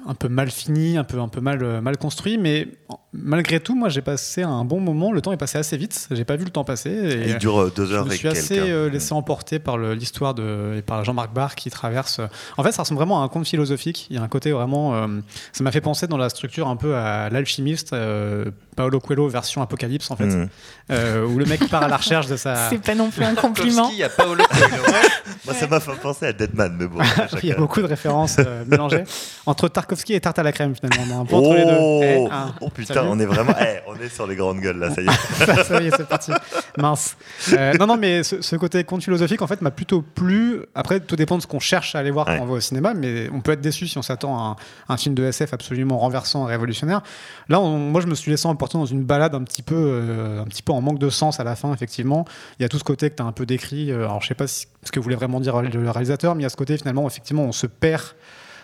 un peu mal finis, un peu un peu mal mal construits, mais malgré tout, moi, j'ai passé un bon moment. Le temps est passé assez vite. J'ai pas vu le temps passer. Et Il dure, euh, deux je heures me et suis assez hein. euh, laissé emporter par l'histoire de et par Jean-Marc Barr qui traverse. euh, En fait, ça ressemble vraiment à un conte philosophique. Il y a un côté vraiment. euh, ça m'a fait penser dans la structure un peu à l'alchimiste. euh, Paolo Coelho version apocalypse en fait, euh, où le mec part à la recherche de sa. C'est pas non plus un compliment. il y a Paolo Coelho. Moi, ça m'a fait penser à Deadman, mais bon. Il y a beaucoup de références euh, mélangées entre Tarkovsky et tarte à la crème finalement. Un peu entre les deux. Oh, Eh, hein, oh putain, on est vraiment. eh, on est sur les grandes gueules là, ça y est. ça y est, c'est parti. Mince. Euh, non, non, mais ce, ce côté conte philosophique, en fait, m'a plutôt plu. Après, tout dépend de ce qu'on cherche à aller voir Ouais. quand on va au cinéma, mais on peut être déçu si on s'attend à un, un film de SF absolument renversant et révolutionnaire. Là, on- moi, je me suis laissé emporter dans une balade un petit peu, euh, un petit peu en manque de sens à la fin, effectivement. Il y a tout ce côté que tu as un peu décrit. euh, alors, je sais pas si- ce que voulait vraiment dire le réalisateur, mais il y a ce côté, finalement, effectivement, on se perd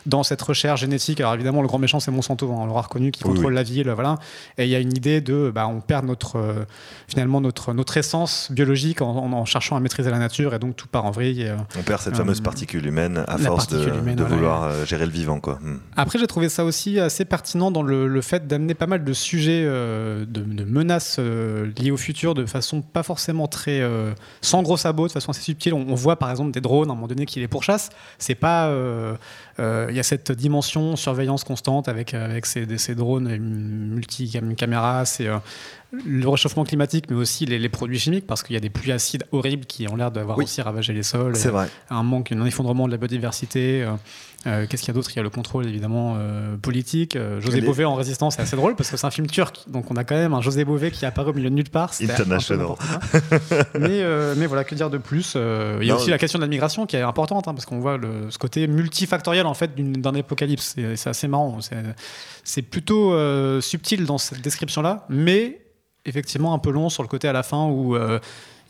dans cette recherche génétique. Alors évidemment, le grand méchant, c'est Monsanto, hein, on l'aura reconnu, qui Oui, contrôle oui. la ville, voilà. Et il y a une idée de, bah, on perd notre, euh, finalement notre, notre essence biologique en, en- en cherchant à maîtriser la nature, et donc tout part en vrille. et, euh, On perd cette Euh, fameuse particule humaine à force de, particule humaine, de voilà. vouloir euh, gérer le vivant, quoi. Hmm. Après, j'ai trouvé ça aussi assez pertinent dans le, le fait d'amener pas mal de sujets, euh, de, de menaces euh, liées au futur de façon pas forcément très. euh, sans gros sabots, de façon assez subtile. On, on voit par exemple des drones à un moment donné qui les pourchassent. C'est pas. Euh, Il y a cette dimension surveillance constante avec, euh, avec ces, ces drones multi-caméras, c'est. euh, le réchauffement climatique, mais aussi les, les produits chimiques, parce qu'il y a des pluies acides horribles qui ont l'air d'avoir Oui. aussi ravagé les sols. C'est vrai. Un manque, un effondrement de la biodiversité. Euh, Qu'est-ce qu'il y a d'autre? Il y a le contrôle évidemment euh, politique. Euh, José Les- Bové en résistance, c'est assez drôle parce que c'est un film turc, donc on a quand même un José Bové qui apparaît au milieu de nulle part. International. mais, mais voilà, que dire de plus? Il y a Non, aussi la question de la migration qui est importante hein, parce qu'on voit le, ce côté multifactoriel en fait d'un apocalypse. C'est assez marrant. C'est- plutôt subtil dans cette description-là, mais effectivement un peu long sur le côté à la fin où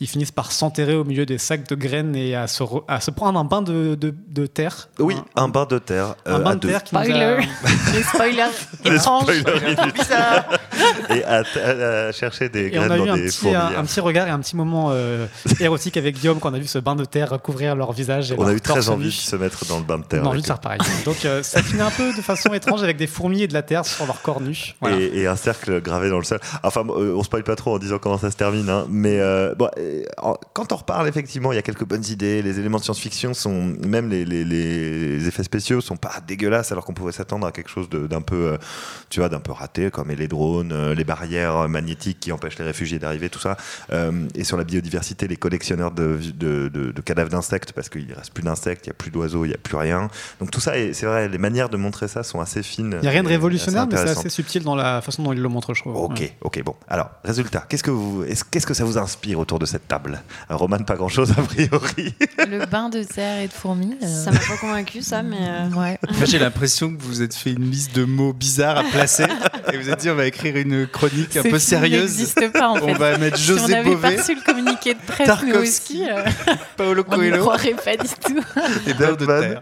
ils finissent par s'enterrer au milieu des sacs de graines et à se, re- à se prendre un bain de, de- de terre. Oui, un bain de terre. Un euh, bain à de deux. terre qui nous a- Spoiler Les spoilers Les étranges. Et à, à- à chercher des Et on graines a eu dans un des petit, un, un petit regard et un petit moment euh, érotique avec Guillaume quand on a vu ce bain de terre recouvrir leur visage. Et On a eu très envie de se mettre dans le bain de On terre. a envie de faire pareil. Donc euh, ça finit un peu de façon étrange avec des fourmis et de la terre sur leur corps nu. Voilà. Et, et un cercle gravé dans le sol. Enfin, euh, on spoil pas trop en disant comment ça se termine, hein, mais euh, bon, euh, quand on reparle, effectivement, il y a quelques bonnes idées. Les éléments de science-fiction sont, même les, les- les effets spéciaux sont pas dégueulasses, alors qu'on pouvait s'attendre à quelque chose d'un peu, euh, tu vois, d'un peu raté, comme les drones, euh, les barrières magnétiques qui empêchent les réfugiés d'arriver, tout ça. Euh, et sur la biodiversité, les collectionneurs de, de- de- de cadavres d'insectes, parce qu'il reste plus d'insectes, il y a plus d'oiseaux, il y a plus rien. Donc tout ça, c'est vrai, les manières de montrer ça sont assez fines. Il n'y a rien de révolutionnaire, mais c'est assez subtil dans la façon dont il le montre, je trouve. Ok, Ouais. ok, bon. Alors, résultat, qu'est-ce que, vous, est-ce- qu'est-ce que ça vous inspire autour de cette table Euh, Roman, pas grand-chose a priori. Le bain de terre et de fourmis. euh, Ça m'a pas convaincu, ça, mais. euh, Ouais. Moi, j'ai l'impression que vous êtes fait une liste de mots bizarres à placer et vous êtes dit on va écrire une chronique un Ce peu film sérieuse. n'existe pas en fait. On va mettre si on José avait Bové, pas reçu le communiqué de presse, nous Tarkovsky, aussi, euh, Paolo on n'y Coelho croirait pas du tout. et Beurre de Deadman. terre.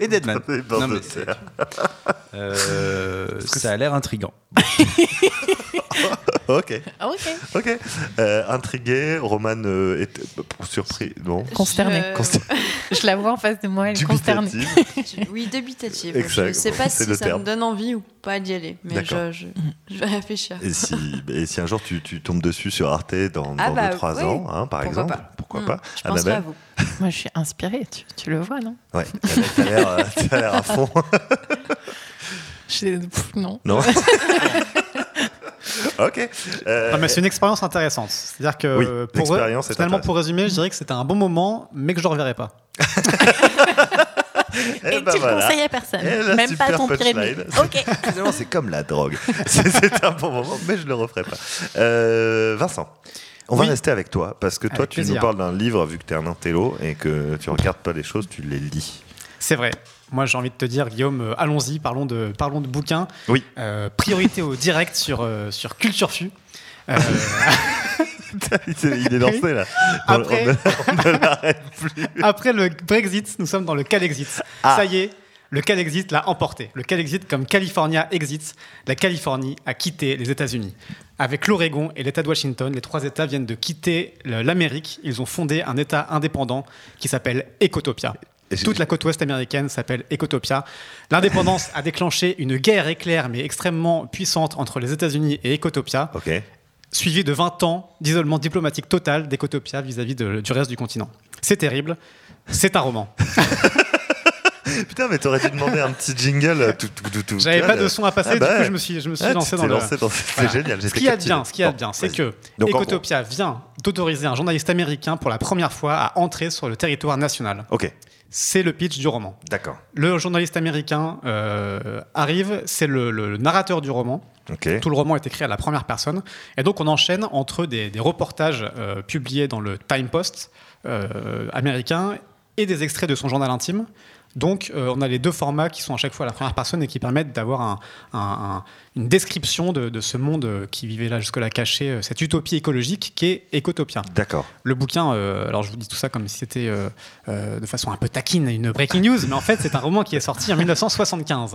Et Deadman. Non, de mais terre. Euh, ça a l'air intriguant. ok, Ah, ok. ok. Euh, intrigué, Roman euh, est euh, surpris, non Consterné. je- Conster- Je la vois en face de moi, elle est consternée. Oui, débitative. Exact. Je sais pas si ça terme. me donne envie ou pas d'y aller, mais je, je, je vais réfléchir. Et si, et si un jour tu, tu tombes dessus sur Arte dans, Ah dans bah, 2-3 oui. ans, hein, par Pourquoi exemple, pas. pourquoi Hmm, pas Je penserai à vous. Moi, je suis inspirée, tu, tu le vois, non? Ouais, l'air, euh, t'as l'air à fond. Pff, Non. Non? Ok. Euh, Non, mais c'est une expérience intéressante. C'est-à-dire que Oui, pour, finalement, pour résumer, je dirais que c'était un bon moment, mais que je ne reverrai pas. eh Et ben tu le voilà. conseilles à personne. Et la Même pas à ton pire ennemi. punchline. Ok. Finalement, c'est comme la drogue. C'est un bon moment, mais je le referai pas. Euh, Vincent, on va rester avec toi parce que toi, Avec tu nous parles d'un livre vu que tu es un intello et que tu regardes pas les choses, tu les lis. C'est vrai. Moi, j'ai envie de te dire, Guillaume, euh, allons-y, parlons de, parlons de bouquins. Oui. Euh, priorité au direct sur, euh, sur Culture Fu. Euh, il est- lancé là. Après- on ne- on ne l'arrête plus. après le Brexit, nous sommes dans le Calexit. Ah. Ça y est, le Calexit l'a emporté. Le Calexit, comme California exit, la Californie a quitté les États-Unis. Avec l'Oregon et l'État de Washington, les trois États viennent de quitter l'Amérique. Ils ont fondé un État indépendant qui s'appelle Ecotopia. Toute la côte ouest américaine s'appelle Ecotopia. L'indépendance a déclenché une guerre éclair mais extrêmement puissante entre les États-Unis et Ecotopia, suivie de 20 ans d'isolement diplomatique total d'Ecotopia vis-à-vis de- du reste du continent. C'est terrible. C'est un roman. Putain, mais t'aurais dû demander un petit jingle. euh, tout, tout, tout, tout, J'avais pas de son à passer, Ah bah du coup ouais. je me suis, je me suis Ah, lancé dans le. lancé dans- C'est Voilà. génial. Ce qu'il y a de bien, ce qu'il y a de bien, c'est que Donc, Ecotopia vient d'autoriser un journaliste américain pour la première fois à entrer sur le territoire national. Ok, C'est le pitch du roman. d'accord. Le journaliste américain euh, arrive, c'est le, narrateur du roman. Tout le roman est écrit à la première personne. Et donc on enchaîne entre des, des reportages euh, publiés dans le Time Post euh, américain et des extraits de son journal intime. Donc on a les deux formats qui sont à chaque fois à la première personne et qui permettent d'avoir un- un- un- une description de, de ce monde euh, qui vivait là jusque-là caché, euh, cette utopie écologique qui est Ecotopia. D'accord. Le bouquin, euh, alors je vous dis tout ça comme si c'était euh, euh, de façon un peu taquine une breaking news, mais en fait c'est un roman qui est sorti en 1975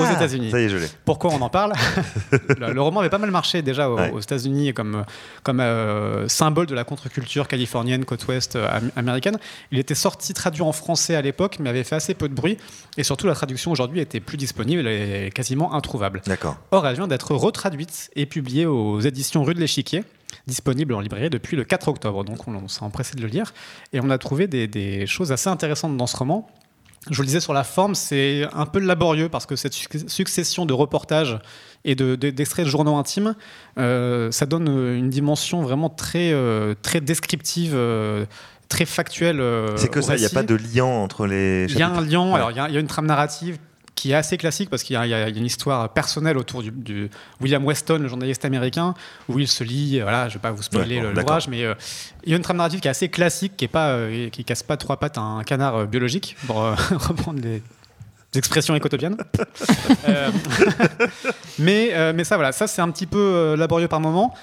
aux États-Unis. Ça y est, je l'ai. Pourquoi on en parle le, le roman avait pas mal marché déjà aux, Ouais. aux États-Unis comme, comme euh, symbole de la contre-culture californienne, côte ouest euh, am- américaine. Il était sorti traduit en français à l'époque, mais avait fait assez peu de bruit. Et surtout, la traduction aujourd'hui était plus disponible et quasiment introuvable. D'accord. Or, elle vient d'être retraduite et publiée aux éditions Rue de l'Échiquier, disponible en librairie depuis le 4 octobre. Donc, on, on s'est empressé de le lire. Et on a trouvé des, des choses assez intéressantes dans ce roman. Je vous le disais sur la forme, c'est un peu laborieux parce que cette suc- succession de reportages et de- de- d'extraits de, journaux intimes, euh, ça donne une dimension vraiment très, euh, très descriptive, euh, très factuelle. euh, C'est que ça, il n'y a pas de lien entre les. Il y a un lien, Ouais. alors il y, a- il y a une trame narrative qui est assez classique parce qu'il y, a- y une histoire personnelle autour du, du William Weston, le journaliste américain, où il se lit, euh, voilà, je ne vais pas vous spoiler Ouais, l'ouvrage, mais euh, il y a une trame narrative qui est assez classique, qui pas, euh, casse pas trois pattes à un canard biologique, pour reprendre les expressions écotopiennes. Euh, mais, euh, mais ça, voilà, ça c'est un petit peu laborieux par moment.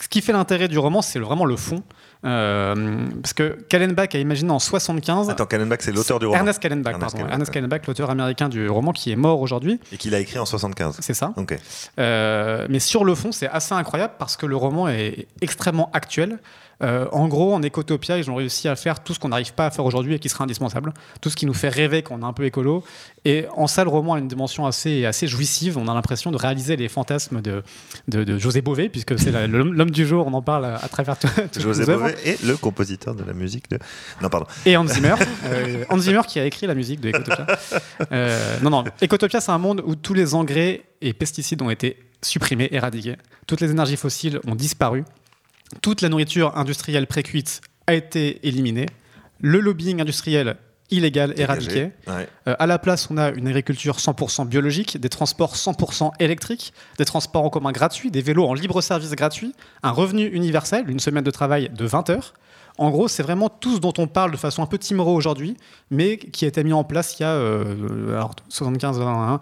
Ce qui fait l'intérêt du roman, c'est vraiment le fond. Euh, parce que Kallenbach a imaginé en 75. Attends, Kallenbach, c'est l'auteur du roman. Ernest Kallenbach, Ernest pardon. Ernest. Kallenbach, l'auteur américain du roman qui est mort aujourd'hui. Et qu'il a écrit en 75. C'est ça. Ok. Euh, mais sur le fond, c'est assez incroyable parce que le roman est extrêmement actuel. Euh, en gros, en Ecotopia, ils ont réussi à faire tout ce qu'on n'arrive pas à faire aujourd'hui et qui serait indispensable. Tout ce qui nous fait rêver quand on est un peu écolo. Et en ça, le roman a une dimension assez, assez jouissive. On a l'impression de réaliser les fantasmes de, de, de José Bové, puisque c'est l'homme du jour, on en parle à, à travers tout- José. Bové est le compositeur de la musique de. Non, pardon. Et Hans Zimmer. Euh, Hans Zimmer qui a écrit la musique de Ecotopia. Euh, non, non. Ecotopia, c'est un monde où tous les engrais et pesticides ont été supprimés, éradiqués. Toutes les énergies fossiles ont disparu. Toute la nourriture industrielle précuite a été éliminée. Le lobbying industriel illégal éradiqué. Ouais. Euh, à la place, on a une agriculture 100% biologique, des transports 100% électriques, des transports en commun gratuits, des vélos en libre service gratuit, un revenu universel, une semaine de travail de 20 heures. En gros, c'est vraiment tout ce dont on parle de façon un peu timorée aujourd'hui, mais qui a été mis en place il y a euh, alors, 75, hein,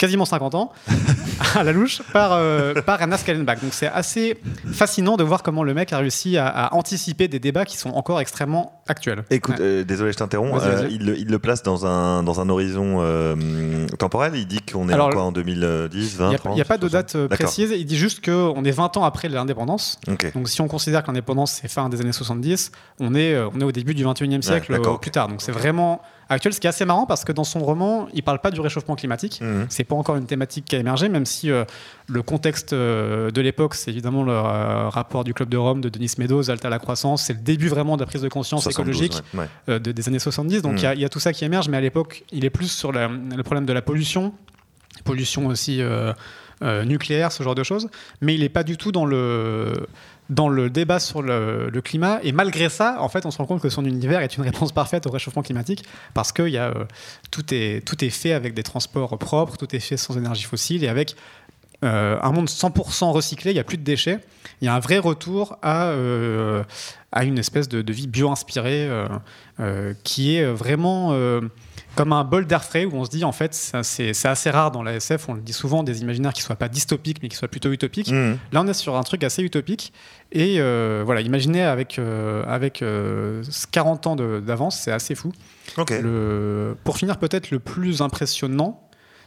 quasiment 50 ans, à la louche, par, euh, par Ernest Kallenbach. Donc c'est assez fascinant de voir comment le mec a réussi à, à anticiper des débats qui sont encore extrêmement actuels. Écoute, Ouais. euh, désolé, je t'interromps. Euh, il, le- il le place dans un, dans un horizon euh, temporel. Il dit qu'on est Alors, en quoi en 2010, Il 20, n'y a, 30 il y a pas de 60? date précise, il dit juste qu'on est 20 ans après l'indépendance. Donc si on considère que l'indépendance c'est fin des années 70, on est, on est au début du 21e siècle, plus tard. Donc c'est vraiment actuel, ce qui est assez marrant parce que dans son roman, il parle pas du réchauffement climatique. Mhm. C'est pas encore une thématique qui a émergé, même si euh, le contexte euh, de l'époque, c'est évidemment le euh, rapport du Club de Rome de Denis Meadows, Alta la croissance, c'est le début vraiment de la prise de conscience 72, écologique ouais, ouais. de- des années 70. Donc il Mhm. y a- il y, a tout ça qui émerge, mais à l'époque, il est plus sur la- le problème de la pollution, pollution aussi nucléaire, ce genre de choses. Mais il n'est pas du tout dans le dans le débat sur le, climat. Et malgré ça, en fait, on se rend compte que son univers est une réponse parfaite au réchauffement climatique parce que y a, euh, tout, est, tout est fait avec des transports propres, tout est fait sans énergie fossile et avec euh, un monde 100% recyclé, il n'y a plus de déchets. Il y a un vrai retour à, euh, à une espèce de, vie bio-inspirée qui est vraiment comme un bol d'air frais où on se dit en fait c'est assez rare dans la SF, on le dit souvent, des imaginaires qui soient pas dystopiques mais qui soient plutôt utopiques. Mhm. Là on est sur un truc assez utopique et euh, voilà, imaginez avec, euh, avec euh, 40 ans de- d'avance, c'est assez fou. Le, pour finir peut-être le plus impressionnant,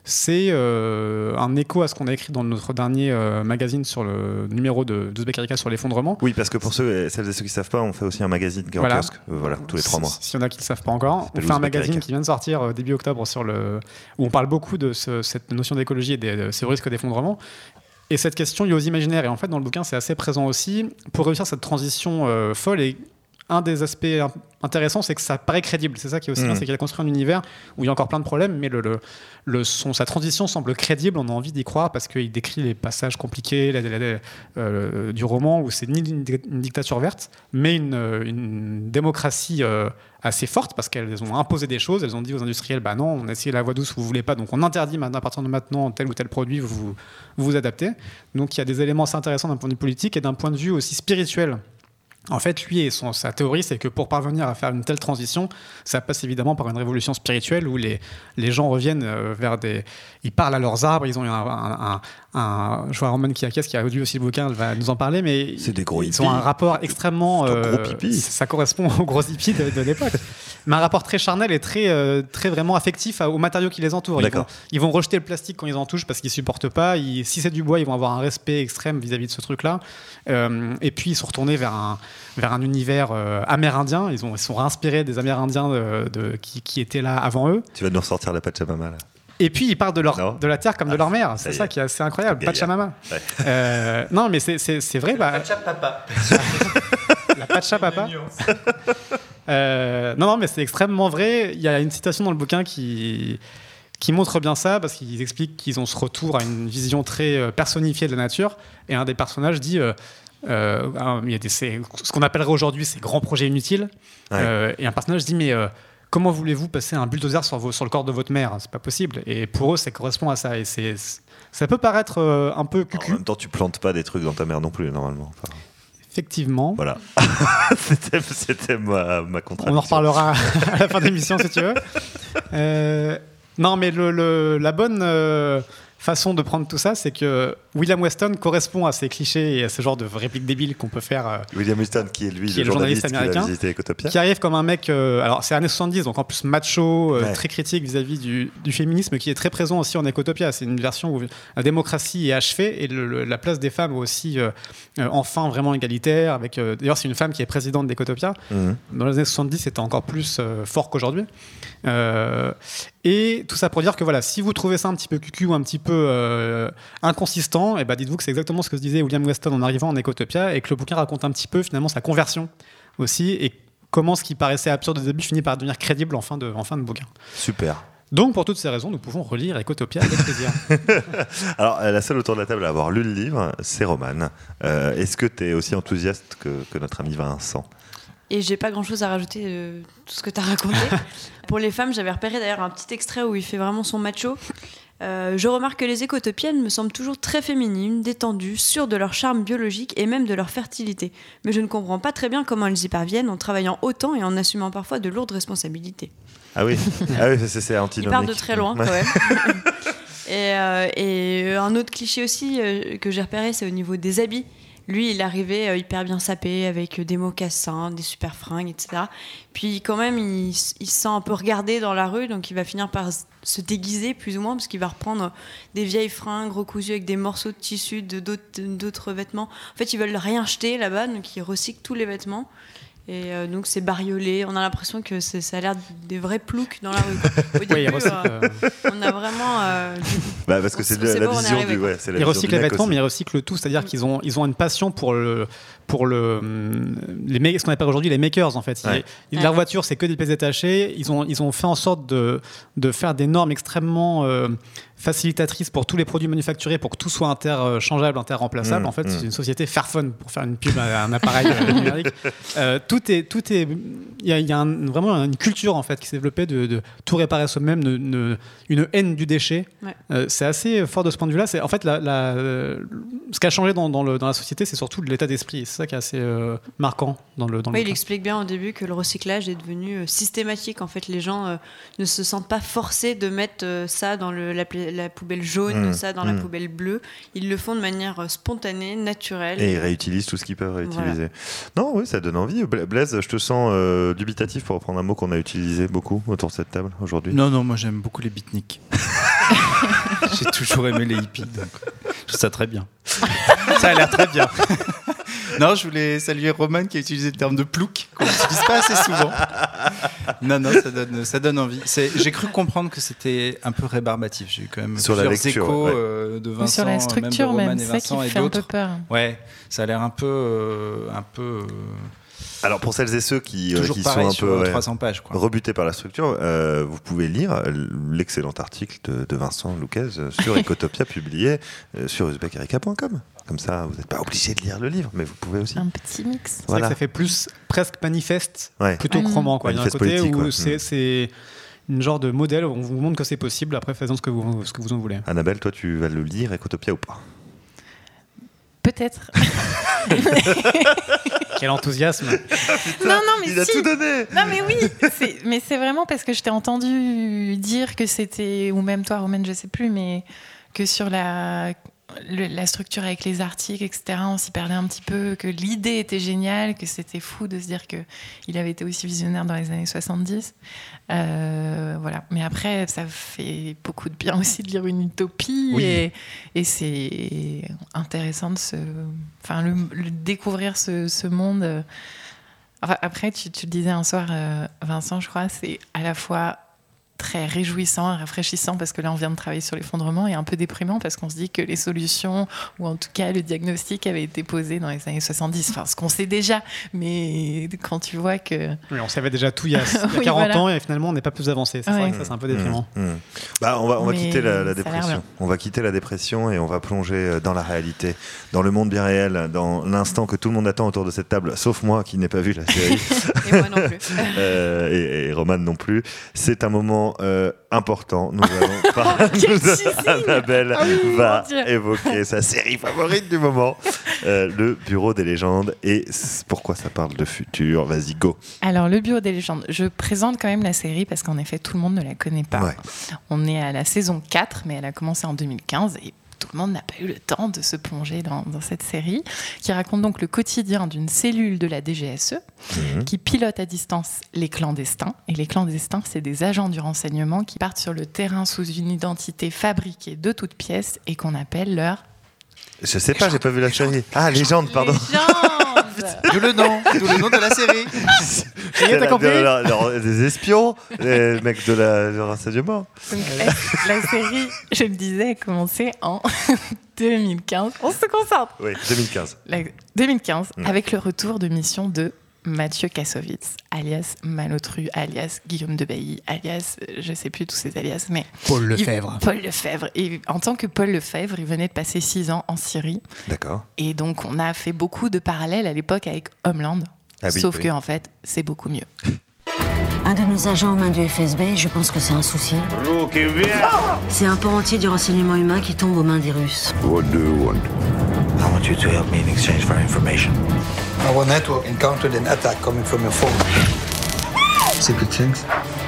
c'est euh, un écho à ce qu'on a écrit dans notre dernier euh, magazine sur le numéro de Erika sur l'effondrement. Oui, parce que pour ceux, celles et ceux qui ne savent pas, on fait aussi un magazine en Voilà. kiosque, euh, voilà, tous les trois mois. S'il y en a qui ne le savent pas encore, on fait un magazine qui vient de sortir euh, début octobre sur le, où on parle beaucoup de ce- cette notion d'écologie et des, de ces risques d'effondrement. Et cette question liée aux imaginaires, et en fait dans le bouquin c'est assez présent aussi, pour réussir cette transition folle, et un des aspects intéressants c'est que ça paraît crédible, c'est ça qui est aussi bien, c'est qu'il a construit un univers où il y a encore plein de problèmes, mais le, le- le- son, sa transition semble crédible, on a envie d'y croire parce qu'il décrit les passages compliqués la- la- la- euh, du roman où c'est ni une, di- une dictature verte, mais une, euh, une démocratie euh, assez forte parce qu'elles ont imposé des choses, elles ont dit aux industriels bah non, on a essayé la voie douce, vous voulez pas, donc on interdit maintenant à partir de maintenant tel ou tel produit, vous, vous, vous adaptez. Donc il y a des éléments assez intéressants d'un point de vue politique et d'un point de vue aussi spirituel. En fait, lui et son, sa théorie, c'est que pour parvenir à faire une telle transition, ça passe évidemment par une révolution spirituelle où les, les gens reviennent euh, vers des. Ils parlent à leurs arbres, ils ont un. un, un- je vois Roman Kiakes qui a lu aussi le bouquin, elle va nous en parler, mais C'est des gros ils hippies. ont un rapport extrêmement. Un gros euh, pipi. ça correspond aux gros hippies de, de l'époque. Mais un rapport très charnel et très, euh, très vraiment affectif aux matériaux qui les entourent. Ils vont, ils vont rejeter le plastique quand ils en touchent parce qu'ils supportent pas. Ils- si c'est du bois, ils vont avoir un respect extrême vis-à-vis de ce truc-là. Euh, et puis ils sont retournés vers un, vers un univers euh, amérindien. Ils, ont, ils sont réinspirés des Amérindiens de- de- qui, qui étaient là avant eux. Tu vas nous ressortir la Pachamama là. Et puis ils parlent de, leur, Non. de la terre comme de leur mère. C'est ça qui est assez incroyable. Pachamama. Ouais. Euh, non, mais c'est- vrai. Bah, Papa. la Pachapapa. Euh, non, non, mais c'est extrêmement vrai. Il y a une citation dans le bouquin qui, qui montre bien ça, parce qu'ils expliquent qu'ils ont ce retour à une vision très personnifiée de la nature. Et un des personnages dit euh, euh, ah, il y a des, c'est- ce qu'on appellerait aujourd'hui ces grands projets inutiles. Ouais. Euh, et un personnage dit mais euh, comment voulez-vous passer un bulldozer sur, vos- sur le corps de votre mère? C'est pas possible. Et pour eux, ça correspond à ça. Et c'est, ça peut paraître un peu En cucu, même temps, tu plantes pas des trucs dans ta mère non plus, normalement. Enfin, effectivement. voilà. C'était ma, ma On en reparlera à la fin de l'émission si tu veux. Euh, Non, mais le, le- la bonne euh, façon de prendre tout ça, c'est que William Weston correspond à ces clichés et à ce genre de répliques débiles qu'on peut faire. euh, William Houston, qui est lui qui le journaliste américain, qui arrive comme un mec. euh, alors, c'est années 70, donc en plus macho, euh, très critique vis-à-vis du, du féminisme, qui est très présent aussi en Ecotopia. C'est une version où la démocratie est achevée et le- le- la place des femmes est aussi euh, enfin vraiment égalitaire. Avec, D'ailleurs, c'est une femme qui est présidente d'Ecotopia. Mhm. Dans les années 70, c'était encore plus fort qu'aujourd'hui. Et tout ça pour dire que voilà, si vous trouvez ça un petit peu cucu ou un petit peu euh, inconsistant, et ben dites-vous que c'est exactement ce que se disait William Weston en arrivant en Ecotopia et que le bouquin raconte un petit peu finalement sa conversion aussi et comment ce qui paraissait absurde au début finit par devenir crédible en fin de, en fin de bouquin. Super. Donc pour toutes ces raisons, nous pouvons relire Ecotopia avec plaisir. Alors, euh, la seule autour de la table à avoir lu le livre, c'est Romane. Euh, Est-ce que tu es aussi enthousiaste que, que notre ami Vincent? Et j'ai pas grand chose à rajouter de tout ce que tu as raconté. Pour les femmes, j'avais repéré d'ailleurs un petit extrait où il fait vraiment son macho. Euh, je remarque que les écotopiennes me semblent toujours très féminines, détendues, sûres de leur charme biologique et même de leur fertilité. Mais je ne comprends pas très bien comment elles y parviennent en travaillant autant et en assumant parfois de lourdes responsabilités. Ah oui, ah oui c'est- c'est Il antinomique. part de très loin quand même. et, euh, et un autre cliché aussi euh, que j'ai repéré, c'est au niveau des habits. Lui, il arrivait euh, hyper bien sapé avec euh, des mocassins, des super fringues, etc. Puis quand même, il, se sent un peu regardé dans la rue, donc il va finir par se déguiser plus ou moins, parce qu'il va reprendre des vieilles fringues recousues avec des morceaux de tissu d'autres vêtements. En fait, ils veulent rien jeter là-bas, donc ils recyclent tous les vêtements. Et euh, donc c'est bariolé. On a l'impression que ça a l'air des vrais ploucs dans la rue. Au Oui, début, euh, on a vraiment. euh, Bah, parce que c'est s- la, bon, vision du. Ouais, la Ils vision recyclent les vêtements, mais ils recyclent tout. C'est-à-dire qu'ils ont, ils ont une passion pour le, pour le, les, ce qu'on appelle aujourd'hui les makers en fait. Ils- Ouais. ils- Ouais. Leur voiture, c'est que des pièces détachées. Ils ont, ils ont fait en sorte de, de faire des normes extrêmement euh, facilitatrices pour tous les produits manufacturés, pour que tout soit interchangeable, interremplaçable. Mmh, en fait, mmh. c'est une société Fairphone pour faire une pub à un appareil euh, numérique. Euh, tout est, tout est, il y a, il y a un- vraiment une culture en fait qui s'est développée de, de tout réparer soi-même, de- de- une haine du déchet. Ouais. Euh, c'est assez fort de ce point de vue-là. C'est en fait la, la- euh, ce qui a changé dans, dans le- dans la société, c'est surtout l'état d'esprit. C'est ça qui est assez euh, marquant dans le dans le Oui, il explique bien au début que le recyclage est devenu euh, systématique. En fait, les gens euh, ne se sentent pas forcés de mettre euh, ça dans le- la, la poubelle jaune, Mmh, ça dans la mmh. poubelle bleue. Ils le font de manière euh, spontanée, naturelle. Et ils réutilisent tout ce qu'ils peuvent réutiliser. Non, oui, ça donne envie. Bla- Blaise, je te sens euh, dubitatif pour reprendre un mot qu'on a utilisé beaucoup autour de cette table aujourd'hui. Non, non, moi j'aime beaucoup les beatniks. J'ai toujours aimé les hippies, donc je trouve ça très bien. Ça a l'air très bien. non, je voulais saluer Roman qui a utilisé le terme de plouc, qu'on n'utilise pas assez souvent. Non, non, ça donne, ça donne envie. J'ai cru comprendre que c'était un peu rébarbatif. J'ai eu quand même Sur la plusieurs lecture, échos ouais. euh, de Vincent, sur la structure même, de Roman même, et c'est ça Vincent qui et fait un peu d'autres. peur. Ouais, ça a l'air un peu, euh, un peu. euh, Alors, pour celles et ceux qui, euh, Toujours qui pareil sont un peu euh, ouais, 300 pages, quoi. rebutés par la structure, euh, vous pouvez lire l'excellent article de, de Vincent euh, sur Ecotopia publié euh, sur uzbekerika.com. Comme ça, vous n'êtes pas obligé de lire le livre, mais vous pouvez aussi. Un petit mix. C'est vrai Voilà. que ça fait plus presque manifeste Ouais. plutôt que Mm. roman. Quoi. Il y a un Manifeste côté politique, où c'est, Mm. c'est une genre de modèle où on vous montre que c'est possible. Après, faites-en ce que vous, ce que vous en voulez. Annabelle, toi, tu vas le lire, Ecotopia ou pas? Peut-être. Quel enthousiasme non, non, mais Il a si. tout donné Non, mais oui, mais c'est vraiment parce que je t'ai entendu dire que c'était, ou même toi, Romaine, je sais plus, mais que sur la, le- la structure avec les articles, etc., on s'y perdait un petit peu, que l'idée était géniale, que c'était fou de se dire qu'il avait été aussi visionnaire dans les années 70. Euh, voilà. Mais après, ça fait beaucoup de bien aussi de lire une utopie Oui. et, et c'est intéressant de se, enfin, le, le découvrir ce, ce monde. Enfin, Après, tu, tu le disais un soir, euh, Vincent, je crois, c'est à la fois très réjouissant et rafraîchissant parce que là, on vient de travailler sur l'effondrement et un peu déprimant parce qu'on se dit que les solutions, ou en tout cas le diagnostic, avait été posé dans les années 70. Enfin, ce qu'on sait déjà, mais quand tu vois que. Oui, on savait déjà tout il y a, il y a Oui, 40 voilà. ans et finalement, on n'est pas plus avancé. C'est vrai que ça, c'est un peu déprimant. Mmh, mmh. Bah, on va, on va quitter la, dépression. On va quitter la dépression et on va plonger euh, dans la réalité, dans le monde bien réel, dans l'instant que tout le monde attend autour de cette table, sauf moi qui n'ai pas vu la série. Et moi non plus. Euh, et, et et Roman non plus. C'est un moment euh, important. Nous allons par- nous- Annabelle Ah oui, va évoquer sa série favorite du moment, euh, le Bureau des légendes. Et pourquoi ça parle de futur? Vas-y, go. Alors, le Bureau des légendes, je présente quand même la série parce qu'en effet, tout le monde ne la connaît pas. Ouais. On est à la saison 4, mais elle a commencé en 2015 et tout le monde n'a pas eu le temps de se plonger dans, dans cette série, qui raconte donc le quotidien d'une cellule de la DGSE Mhm. qui pilote à distance les clandestins. Et les clandestins, c'est des agents du renseignement qui partent sur le terrain sous une identité fabriquée de toutes pièces et qu'on appelle leur Je sais pas, j'ai pas vu la série. Ah, légende, pardon. légende. D'où le nom, d'où le nom de la série. C'est la- compris de la- la- des espions, les mecs de la, du renseignement. Donc, la, la série, je le disais, a commencé en 2015. On se concentre. Oui, 2015. La- 2015, Mm. avec le retour de mission de Mathieu Kassovitz, alias Malotru, alias Guillaume de Bailly, alias, euh, je sais plus tous ces alias, mais. Paul il- Lefebvre. Paul Lefebvre. Et en tant que Paul Lefebvre, il venait de passer six ans en Syrie. D'accord. Et donc, on a fait beaucoup de parallèles à l'époque avec Homeland. Ah oui, sauf oui. que, en fait, c'est beaucoup mieux. Un de nos agents aux mains du FSB, je pense que c'est un souci. C'est un pan entier du renseignement humain qui tombe aux mains des Russes. What do you want? I want you to help me in exchange for information. Our network encountered an attack coming from your phone. Secret things?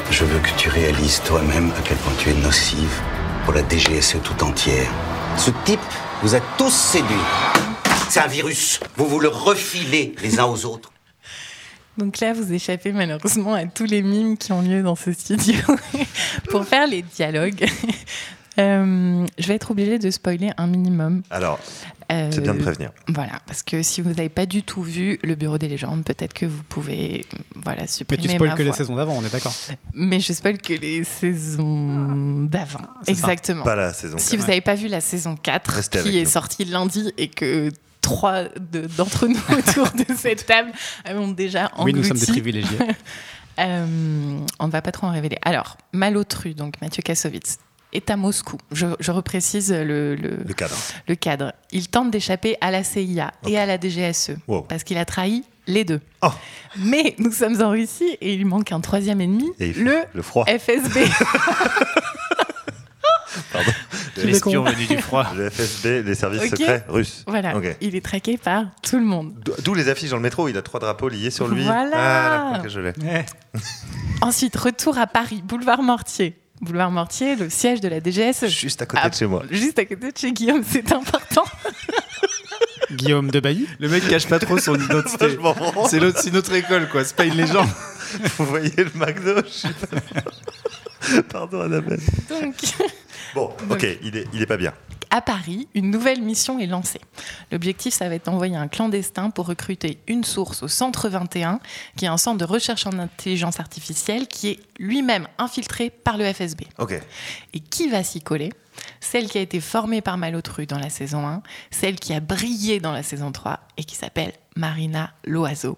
Je veux que tu réalises toi-même à quel point tu es nocive pour la DGSE tout entière. Ce type vous a tous séduits. C'est un virus. Vous vous le refilez les uns aux autres. Donc là, vous échappez malheureusement à tous les mimes qui ont lieu dans ce studio pour faire les dialogues. Euh, je vais être obligée de spoiler un minimum. Alors, Euh, c'est bien de prévenir. Voilà, parce que si vous n'avez pas du tout vu le Bureau des légendes, peut-être que vous pouvez voilà, Mais supprimer tu spoil ma que les saisons d'avant, on est d'accord. Mais je spoil que les saisons d'avant. Exactement. Pas la saison Si quatre. vous n'avez pas vu la saison 4, Restez avec qui est nous. sortie lundi et que trois de- d'entre nous autour de cette table avons déjà englouti. Oui, nous sommes des privilégiés. Euh, on ne va pas trop en révéler. Alors, Malotru, donc Mathieu Kassovitz, est à Moscou. Je, je reprécise le, le, Le cadre. le cadre. Il tente d'échapper à la CIA et à la DGSE Wow. parce qu'il a trahi les deux. Oh. Mais nous sommes en Russie et il manque un troisième ennemi, Et le, le froid. FSB. Pardon. L'espion venu du froid. Le FSB, les services secrets russes. Voilà, Ok. il est traqué par tout le monde. D'o- D'où les affiches dans le métro, il a trois drapeaux liés sur lui. Voilà. Ah, ok, je l'ai. Ensuite, retour à Paris, boulevard Mortier. Boulevard Mortier, le siège de la DGSE. Juste à côté de chez moi. Juste à côté de chez Guillaume, c'est important. Guillaume de Bailly. Le mec cache pas trop son identité. C'est notre école, quoi. C'est pas une légende. Vous voyez le McDo je sais pas. Pardon, Annabelle. Donc, Bon, ok, il est, il est pas bien. à Paris, une nouvelle mission est lancée. L'objectif, ça va être d'envoyer un clandestin pour recruter une source au Centre 21, qui est un centre de recherche en intelligence artificielle qui est lui-même infiltré par le FSB. Ok. Et qui va s'y coller? Celle qui a été formée par Malotru dans la saison 1, celle qui a brillé dans la saison 3 et qui s'appelle Marina Loiseau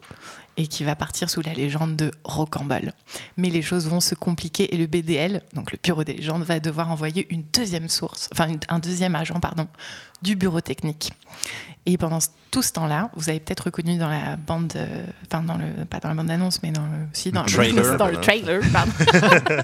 et qui va partir sous la légende de Rocambole. Mais les choses vont se compliquer et le BDL, donc le Bureau des légendes, va devoir envoyer une deuxième source, enfin un deuxième agent, pardon, du bureau technique. Et pendant tout ce temps-là, vous avez peut-être reconnu dans la bande, euh, enfin dans le, pas dans la bande annonce, mais dans le, si dans, Le trailer. dans le trailer, pardon.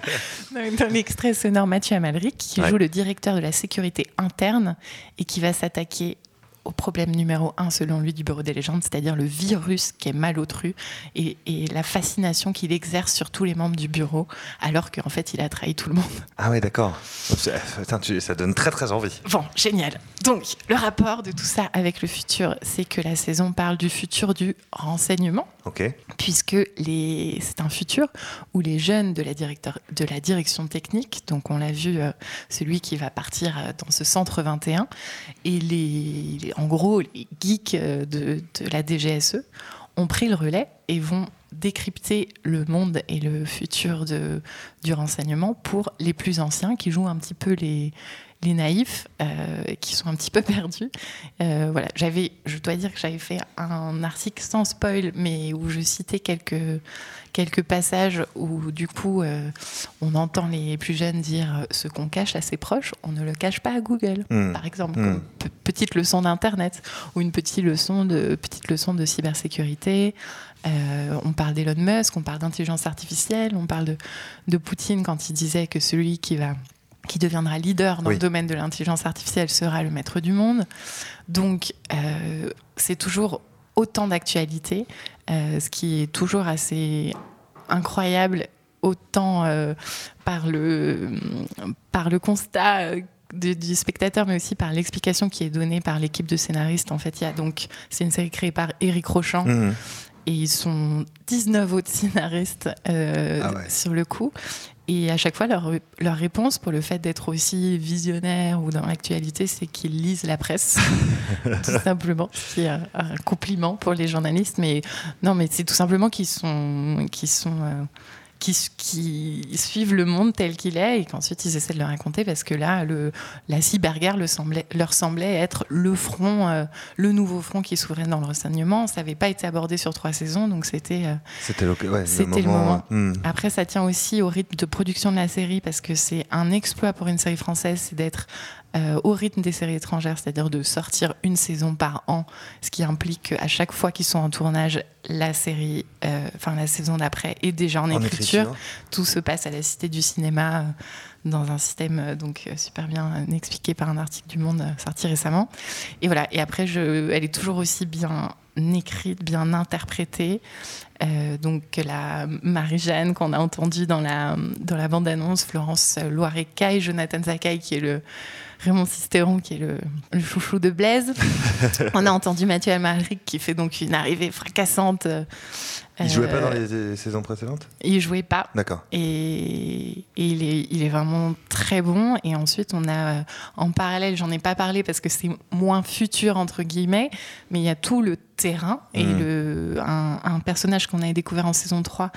dans, dans l'extrait sonore Mathieu Amalric, qui Ouais. joue le directeur de la sécurité interne et qui va s'attaquer au problème numéro un selon lui du Bureau des légendes, c'est-à-dire le virus qui est malotru et, et la fascination qu'il exerce sur tous les membres du bureau, alors qu'en fait il a trahi tout le monde. Ah ouais, d'accord. Ça donne très très envie. Bon, génial. Donc, le rapport de tout ça avec le futur, c'est que la saison parle du futur du renseignement, Ok. puisque c'est un futur où les jeunes de la, direction technique, donc on l'a vu, euh, celui qui va partir euh, dans ce centre 21, et les... en gros, les geeks euh, de, la DGSE ont pris le relais et vont décrypter le monde et le futur du renseignement pour les plus anciens qui jouent un petit peu les, les naïfs euh, qui sont un petit peu perdus. Euh, voilà, j'avais, je dois dire que j'avais fait un article sans spoil, mais où je citais quelques quelques passages où du coup euh, on entend les plus jeunes dire ce qu'on cache à ses proches, on ne le cache pas à Google, Mm. par exemple, Mm. comme pe- petite leçon d'internet ou une petite leçon de petite leçon de cybersécurité. Euh, on parle d'Elon Musk, on parle d'intelligence artificielle, on parle de, de Poutine quand il disait que celui qui va qui deviendra leader dans Oui. le domaine de l'intelligence artificielle sera le maître du monde. Donc euh, c'est toujours autant d'actualité, euh, ce qui est toujours assez incroyable, autant euh, par, le, par le constat du, du spectateur, mais aussi par l'explication qui est donnée par l'équipe de scénaristes. En fait, il y a donc, c'est une série créée par Eric Rochant. Mhm. Et ils sont 19 autres scénaristes euh, Ah ouais. sur le coup. Et à chaque fois, leur, leur réponse pour le fait d'être aussi visionnaire ou dans l'actualité, c'est qu'ils lisent la presse, tout simplement, ce qui est un, compliment pour les journalistes. Mais non, mais c'est tout simplement qu'ils sont, qu'ils sont, euh, qui, qui suivent le monde tel qu'il est et qu'ensuite ils essaient de le raconter parce que là, le, la cyberguerre le semblait, leur semblait être le front, euh, le nouveau front qui s'ouvrait dans le renseignement. Ça n'avait pas été abordé sur trois saisons, donc c'était. euh, C'était le, ouais, le c'était le moment. moment. Hmm. Après, ça tient aussi au rythme de production de la série parce que c'est un exploit pour une série française, c'est d'être euh, au rythme des séries étrangères, c'est-à-dire de sortir une saison par an, ce qui implique qu'à chaque fois qu'ils sont en tournage, la série, euh, enfin la saison d'après est déjà en, En écriture. écriture. Tout se passe à la Cité du Cinéma. euh, dans un système donc super bien expliqué par un article du Monde sorti récemment. Et voilà. Et après, je, elle est toujours aussi bien écrite, bien interprétée. Euh, donc la Marie-Jeanne qu'on a entendue dans la, dans la bande-annonce, Florence Loiret-Caille, Jonathan Zakai qui est le Raymond Sisteron qui est le, le chouchou de Blaise. On a entendu Mathieu Amalric qui fait donc une arrivée fracassante. euh, Il jouait pas euh, dans les, les saisons précédentes? il jouait pas. D'accord. Et, et il, est, il est vraiment très bon. Et ensuite, on a euh, en parallèle, j'en ai pas parlé parce que c'est moins futur, entre guillemets, mais il y a tout le terrain et Mhm. le, un, un personnage qu'on avait découvert en saison 3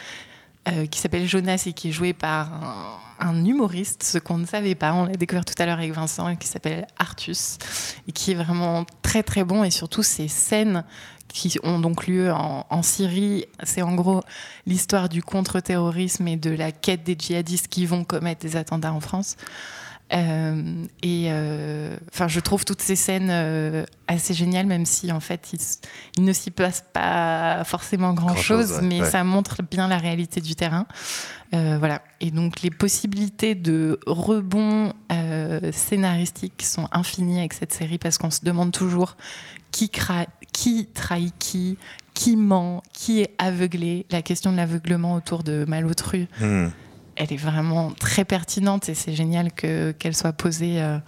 euh, qui s'appelle Jonas et qui est joué par un, humoriste, ce qu'on ne savait pas. On l'a découvert tout à l'heure avec Vincent, qui s'appelle Artus, et qui est vraiment très très bon. Et surtout, ces scènes qui ont donc lieu en Syrie, c'est en gros l'histoire du contre-terrorisme et de la quête des djihadistes qui vont commettre des attentats en France. Euh, et euh, enfin, je trouve toutes ces scènes euh, assez géniales, même si en fait il, ne s'y passe pas forcément grand, Grand-chose, chose, ouais, mais ouais. ça montre bien la réalité du terrain. Voilà. Et donc les possibilités de rebond scénaristique sont infinies avec cette série parce qu'on se demande toujours qui, cra- qui trahit qui, qui ment, qui est aveuglé. La question de l'aveuglement autour de Malotru, Hmm. Elle est vraiment très pertinente et c'est génial que qu'elle soit posée euh,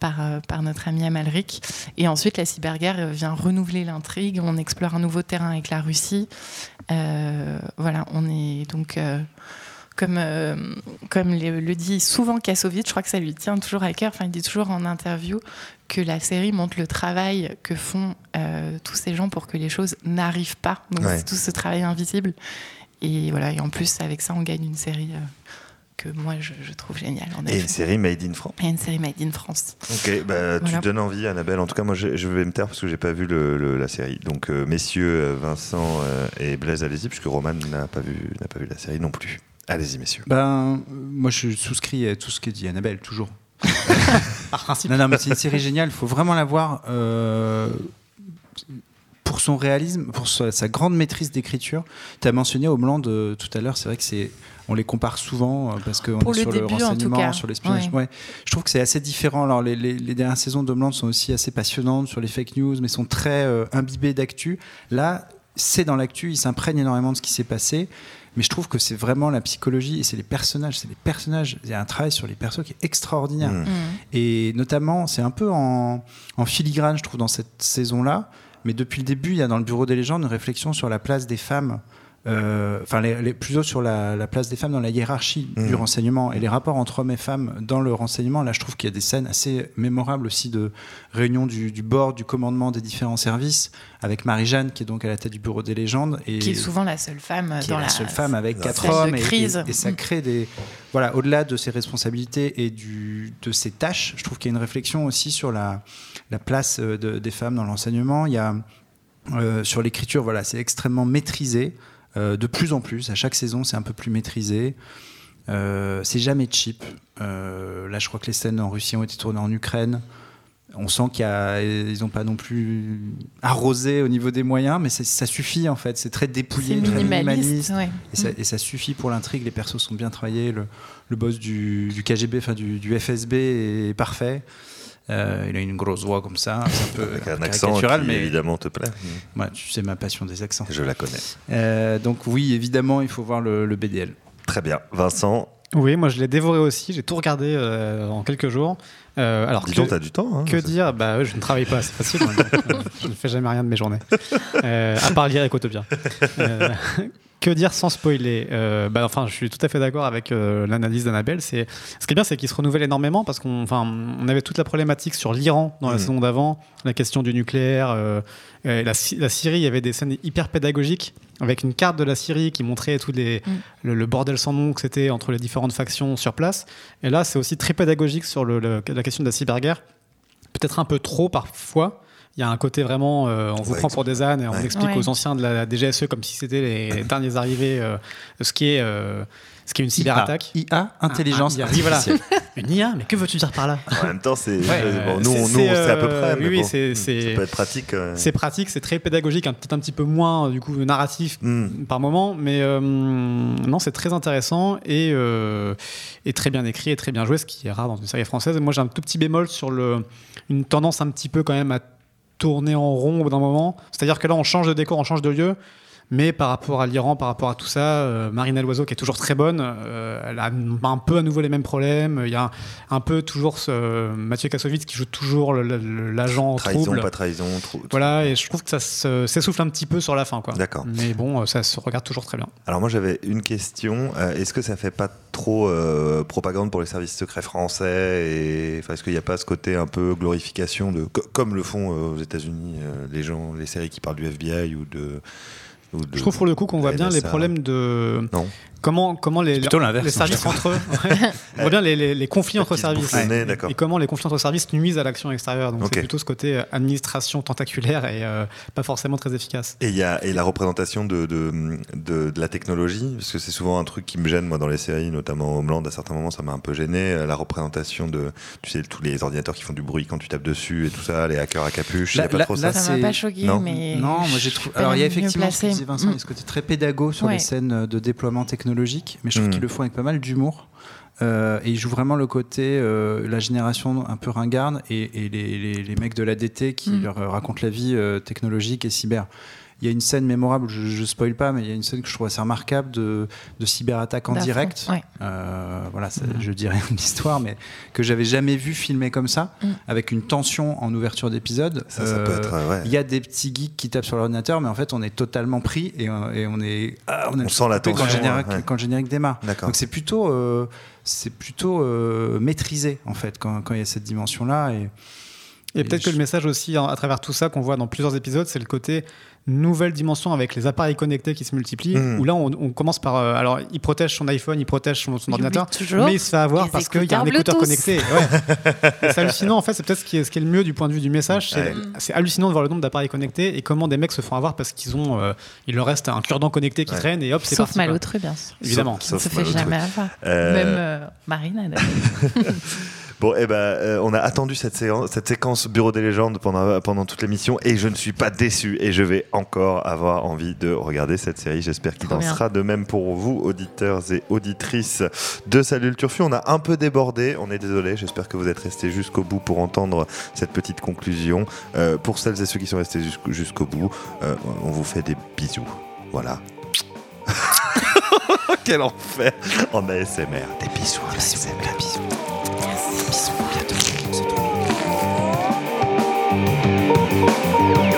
par, euh, par notre ami Amalric. Et ensuite, la cyberguerre euh, vient renouveler l'intrigue. On explore un nouveau terrain avec la Russie. Euh, voilà, on est donc. euh, comme, euh, comme le, le dit souvent Kassovitz, je crois que ça lui tient toujours à cœur, enfin il dit toujours en interview que la série montre le travail que font tous ces gens pour que les choses n'arrivent pas. Donc Ouais. c'est tout ce travail invisible. Et voilà, et en plus avec ça on gagne une série que moi je, je trouve géniale. en Et une série Made in France. Et une série Made in France. Ok, bah, Voilà. tu donnes envie, Annabelle. En tout cas, moi, je, je vais me taire parce que j'ai pas vu le- le- la série. Donc, euh, messieurs euh, Vincent euh, et Blaise, allez-y, puisque Roman n'a pas vu, n'a pas vu la série non plus. Allez-y, messieurs. Ben, moi, je souscris à tout ce que dit Annabelle, toujours. Non, non, mais c'est une série géniale. Il faut vraiment la voir euh, pour son réalisme, pour sa, sa grande maîtrise d'écriture. Tu as mentionné Homeland euh, tout à l'heure. C'est vrai que c'est, on les compare souvent euh, parce qu'on est le sur le début, renseignement, sur l'espionnage. Ouais. Ouais. Je trouve que c'est assez différent. Alors, les, les- les dernières saisons d'Homeland sont aussi assez passionnantes sur les fake news, mais sont très euh, imbibées d'actu. Là, c'est dans l'actu. Il s'imprègne énormément de ce qui s'est passé. Mais je trouve que c'est vraiment la psychologie et c'est les personnages. C'est les personnages. Il y a un travail sur les persos qui est extraordinaire. Mm. Et notamment, c'est un peu en, en filigrane, je trouve, dans cette saison-là. Mais depuis le début, il y a dans le Bureau des légendes une réflexion sur la place des femmes enfin les, les- plutôt sur la, la place des femmes dans la hiérarchie du renseignement et les rapports entre hommes et femmes dans le renseignement. Là, je trouve qu'il y a des scènes assez mémorables aussi de réunion du, du board, du commandement des différents services, avec Marie-Jeanne qui est donc à la tête du bureau des légendes et Qui est souvent la seule femme qui dans est la la seule femme avec quatre hommes de et- crise. Et, et ça Mm. crée des voilà au-delà de ses responsabilités et du, de ses tâches je trouve qu'il y a une réflexion aussi sur la, la place euh, de- des femmes dans l'enseignement il y a euh, sur l'écriture voilà c'est extrêmement maîtrisé euh, de plus en plus à chaque saison c'est un peu plus maîtrisé Euh, c'est jamais cheap Euh, là je crois que les scènes en Russie ont été tournées en Ukraine on sent qu'ils n'ont pas non plus arrosé au niveau des moyens, mais ça suffit en fait. C'est très dépouillé, C'est très minimaliste, ouais. Et, ça, et ça suffit pour l'intrigue. Les persos sont bien travaillés. Le, le boss du, du KGB, enfin du, du FSB est parfait. Euh, il a une grosse voix comme ça, un peu Avec un accent qui mais évidemment te plaît. Ouais, tu sais ma passion des accents. Je la connais. Euh, donc oui, évidemment, il faut voir le, le BDL. Très bien. Vincent, Oui, moi je l'ai dévoré aussi. J'ai tout regardé euh, en quelques jours. Euh, alors Dis que, donc, t'as du temps, hein. que dire? Bah, je ne travaille pas, c'est facile. donc, je ne fais jamais rien de mes journées, Euh, à part lire Ecotopia. Que dire sans spoiler? Euh, bah, Enfin, je suis tout à fait d'accord avec euh, l'analyse d'Annabelle. C'est ce qui est bien, c'est qu'il se renouvelle énormément parce qu'on, enfin, on avait toute la problématique sur l'Iran dans la Mhm. saison d'avant, la question du nucléaire, euh, la, Sy- la Syrie. Il y avait des scènes hyper pédagogiques avec une carte de la Syrie qui montrait les Mm. le, le bordel sans nom que c'était entre les différentes factions sur place. Et là, c'est aussi très pédagogique sur le- le- la question de la cyberguerre. Peut-être un peu trop parfois. Il y a un côté vraiment, euh, on vous Ouais, prend pour des ânes et on ouais. explique Ouais. aux anciens de la DGSE comme si c'était les derniers arrivés, euh, ce qui est, euh, ce qui est une cyberattaque. IA, intelligence Ah, ah, oui, voilà. Une IA, mais que veux-tu dire par là? En même temps, c'est Ouais, bon, nous, c'est- on- nous, c'est, on sait à peu euh, près. mais oui, oui, bon, c'est- c'est- ça peut être pratique. euh. C'est pratique, c'est très pédagogique, un- peut-être un petit peu moins du coup narratif Mm. par moment, mais euh, non, c'est très intéressant et, euh, et très bien écrit et très bien joué, ce qui est rare dans une série française. Et moi, j'ai un tout petit bémol sur le, une tendance un petit peu quand même à tourner en rond au bout d'un moment. C'est-à-dire que là, on change de décor, on change de lieu. Mais par rapport à l'Iran, par rapport à tout ça, euh, Marina Loiseau, qui est toujours très bonne, euh, elle a un peu à nouveau les mêmes problèmes. Il y a un peu toujours ce Mathieu Kassovitz qui joue toujours l'agent en Trahison, trouble. pas trahison, trou- Voilà, et je trouve que ça se- s'essouffle un petit peu sur la fin. D'accord. Mais bon, euh, ça se regarde toujours très bien. Alors moi j'avais une question. Euh, Est-ce que ça fait pas trop propagande pour les services secrets français et est-ce qu'il n'y a pas ce côté un peu glorification de co- comme le font aux États-Unis les gens, les séries qui parlent du FBI ou de. Ou de- Je trouve pour le coup qu'on voit bien les problèmes de. Comment, comment les, plutôt l'inverse, les services entre eux. Ouais. On voit bien les, les- les conflits entre services. nez, Et- d'accord. Et, comment les conflits entre services nuisent à l'action extérieure. Donc c'est plutôt ce côté euh, administration tentaculaire et euh, pas forcément très efficace. Et il y a et la représentation de, de, de, de la technologie, parce que c'est souvent un truc qui me gêne moi dans les séries, notamment Homeland. À certains moments, ça m'a un peu gêné. La représentation de, tu sais, tous les ordinateurs qui font du bruit quand tu tapes dessus et tout ça, les hackers à capuche. Il a pas là- trop là, ça. Ça m'a pas choqué, Non. mais. Non, moi j'ai trouvé. Alors il y a effectivement ce que placée. disait Vincent, il y a ce côté très pédago sur Ouais. les scènes euh, de déploiement technologique, mais je trouve Mm. qu'ils le font avec pas mal d'humour. Euh, et ils jouent vraiment le côté, euh, la génération un peu ringarde et, et les, les- les mecs de l'ADT qui Mm. leur euh, racontent la vie euh, technologique et cyber. Il y a une scène mémorable, je, je spoil pas, mais il y a une scène que je trouve assez remarquable de, de cyberattaque en direct. ouais. Euh, voilà, ça, je dirais l'histoire, mais que j'avais jamais vu filmé comme ça, Mm. avec une tension en ouverture d'épisode. Ça, ça peut Euh, être, ouais. Il y a des petits geeks qui tapent sur l'ordinateur, mais en fait, on est totalement pris et, euh, et on est. ah, On est sent la coupé quand, le tension, générique, ouais. quand le générique démarre. D'accord. Donc c'est plutôt, euh, c'est plutôt euh, maîtrisé en fait quand, quand il y a cette dimension-là. Et, Et peut-être que le message aussi, à travers tout ça qu'on voit dans plusieurs épisodes, c'est le côté nouvelle dimension avec les appareils connectés qui se multiplient. Mm. Où là, on, on commence par. euh, alors, il protège son iPhone, il protège son, son ordinateur, mais il se fait avoir parce qu'il y a un écouteurs écouteur Bluetooth. connecté. Ouais. C'est hallucinant, en fait, c'est peut-être ce qui, est, ce qui est le mieux du point de vue du message. C'est Ouais. c'est hallucinant de voir le nombre d'appareils connectés et comment des mecs se font avoir parce qu'ils ont. euh, il leur reste un cure-dent connecté qui Ouais. traîne et hop, c'est Sauf parti. quoi. Malotru, bien sûr. Évidemment. Qui ne Sauf se fait jamais avoir. Euh, Même euh, Marina, d'ailleurs. Bon, eh ben, euh, on a attendu cette séance, cette séquence Bureau des légendes pendant, pendant toute l'émission et je ne suis pas déçu et je vais encore avoir envie de regarder cette série. J'espère qu'il en bien. sera de même pour vous, auditeurs et auditrices de Salut le Turfu. On a un peu débordé, on est désolé. J'espère que vous êtes restés jusqu'au bout pour entendre cette petite conclusion. Euh, pour celles et ceux qui sont restés jusqu'au- bout, euh, on vous fait des bisous. Voilà. Quel enfer en ASMR. Des bisous. Bisous. Bisous. Thank you.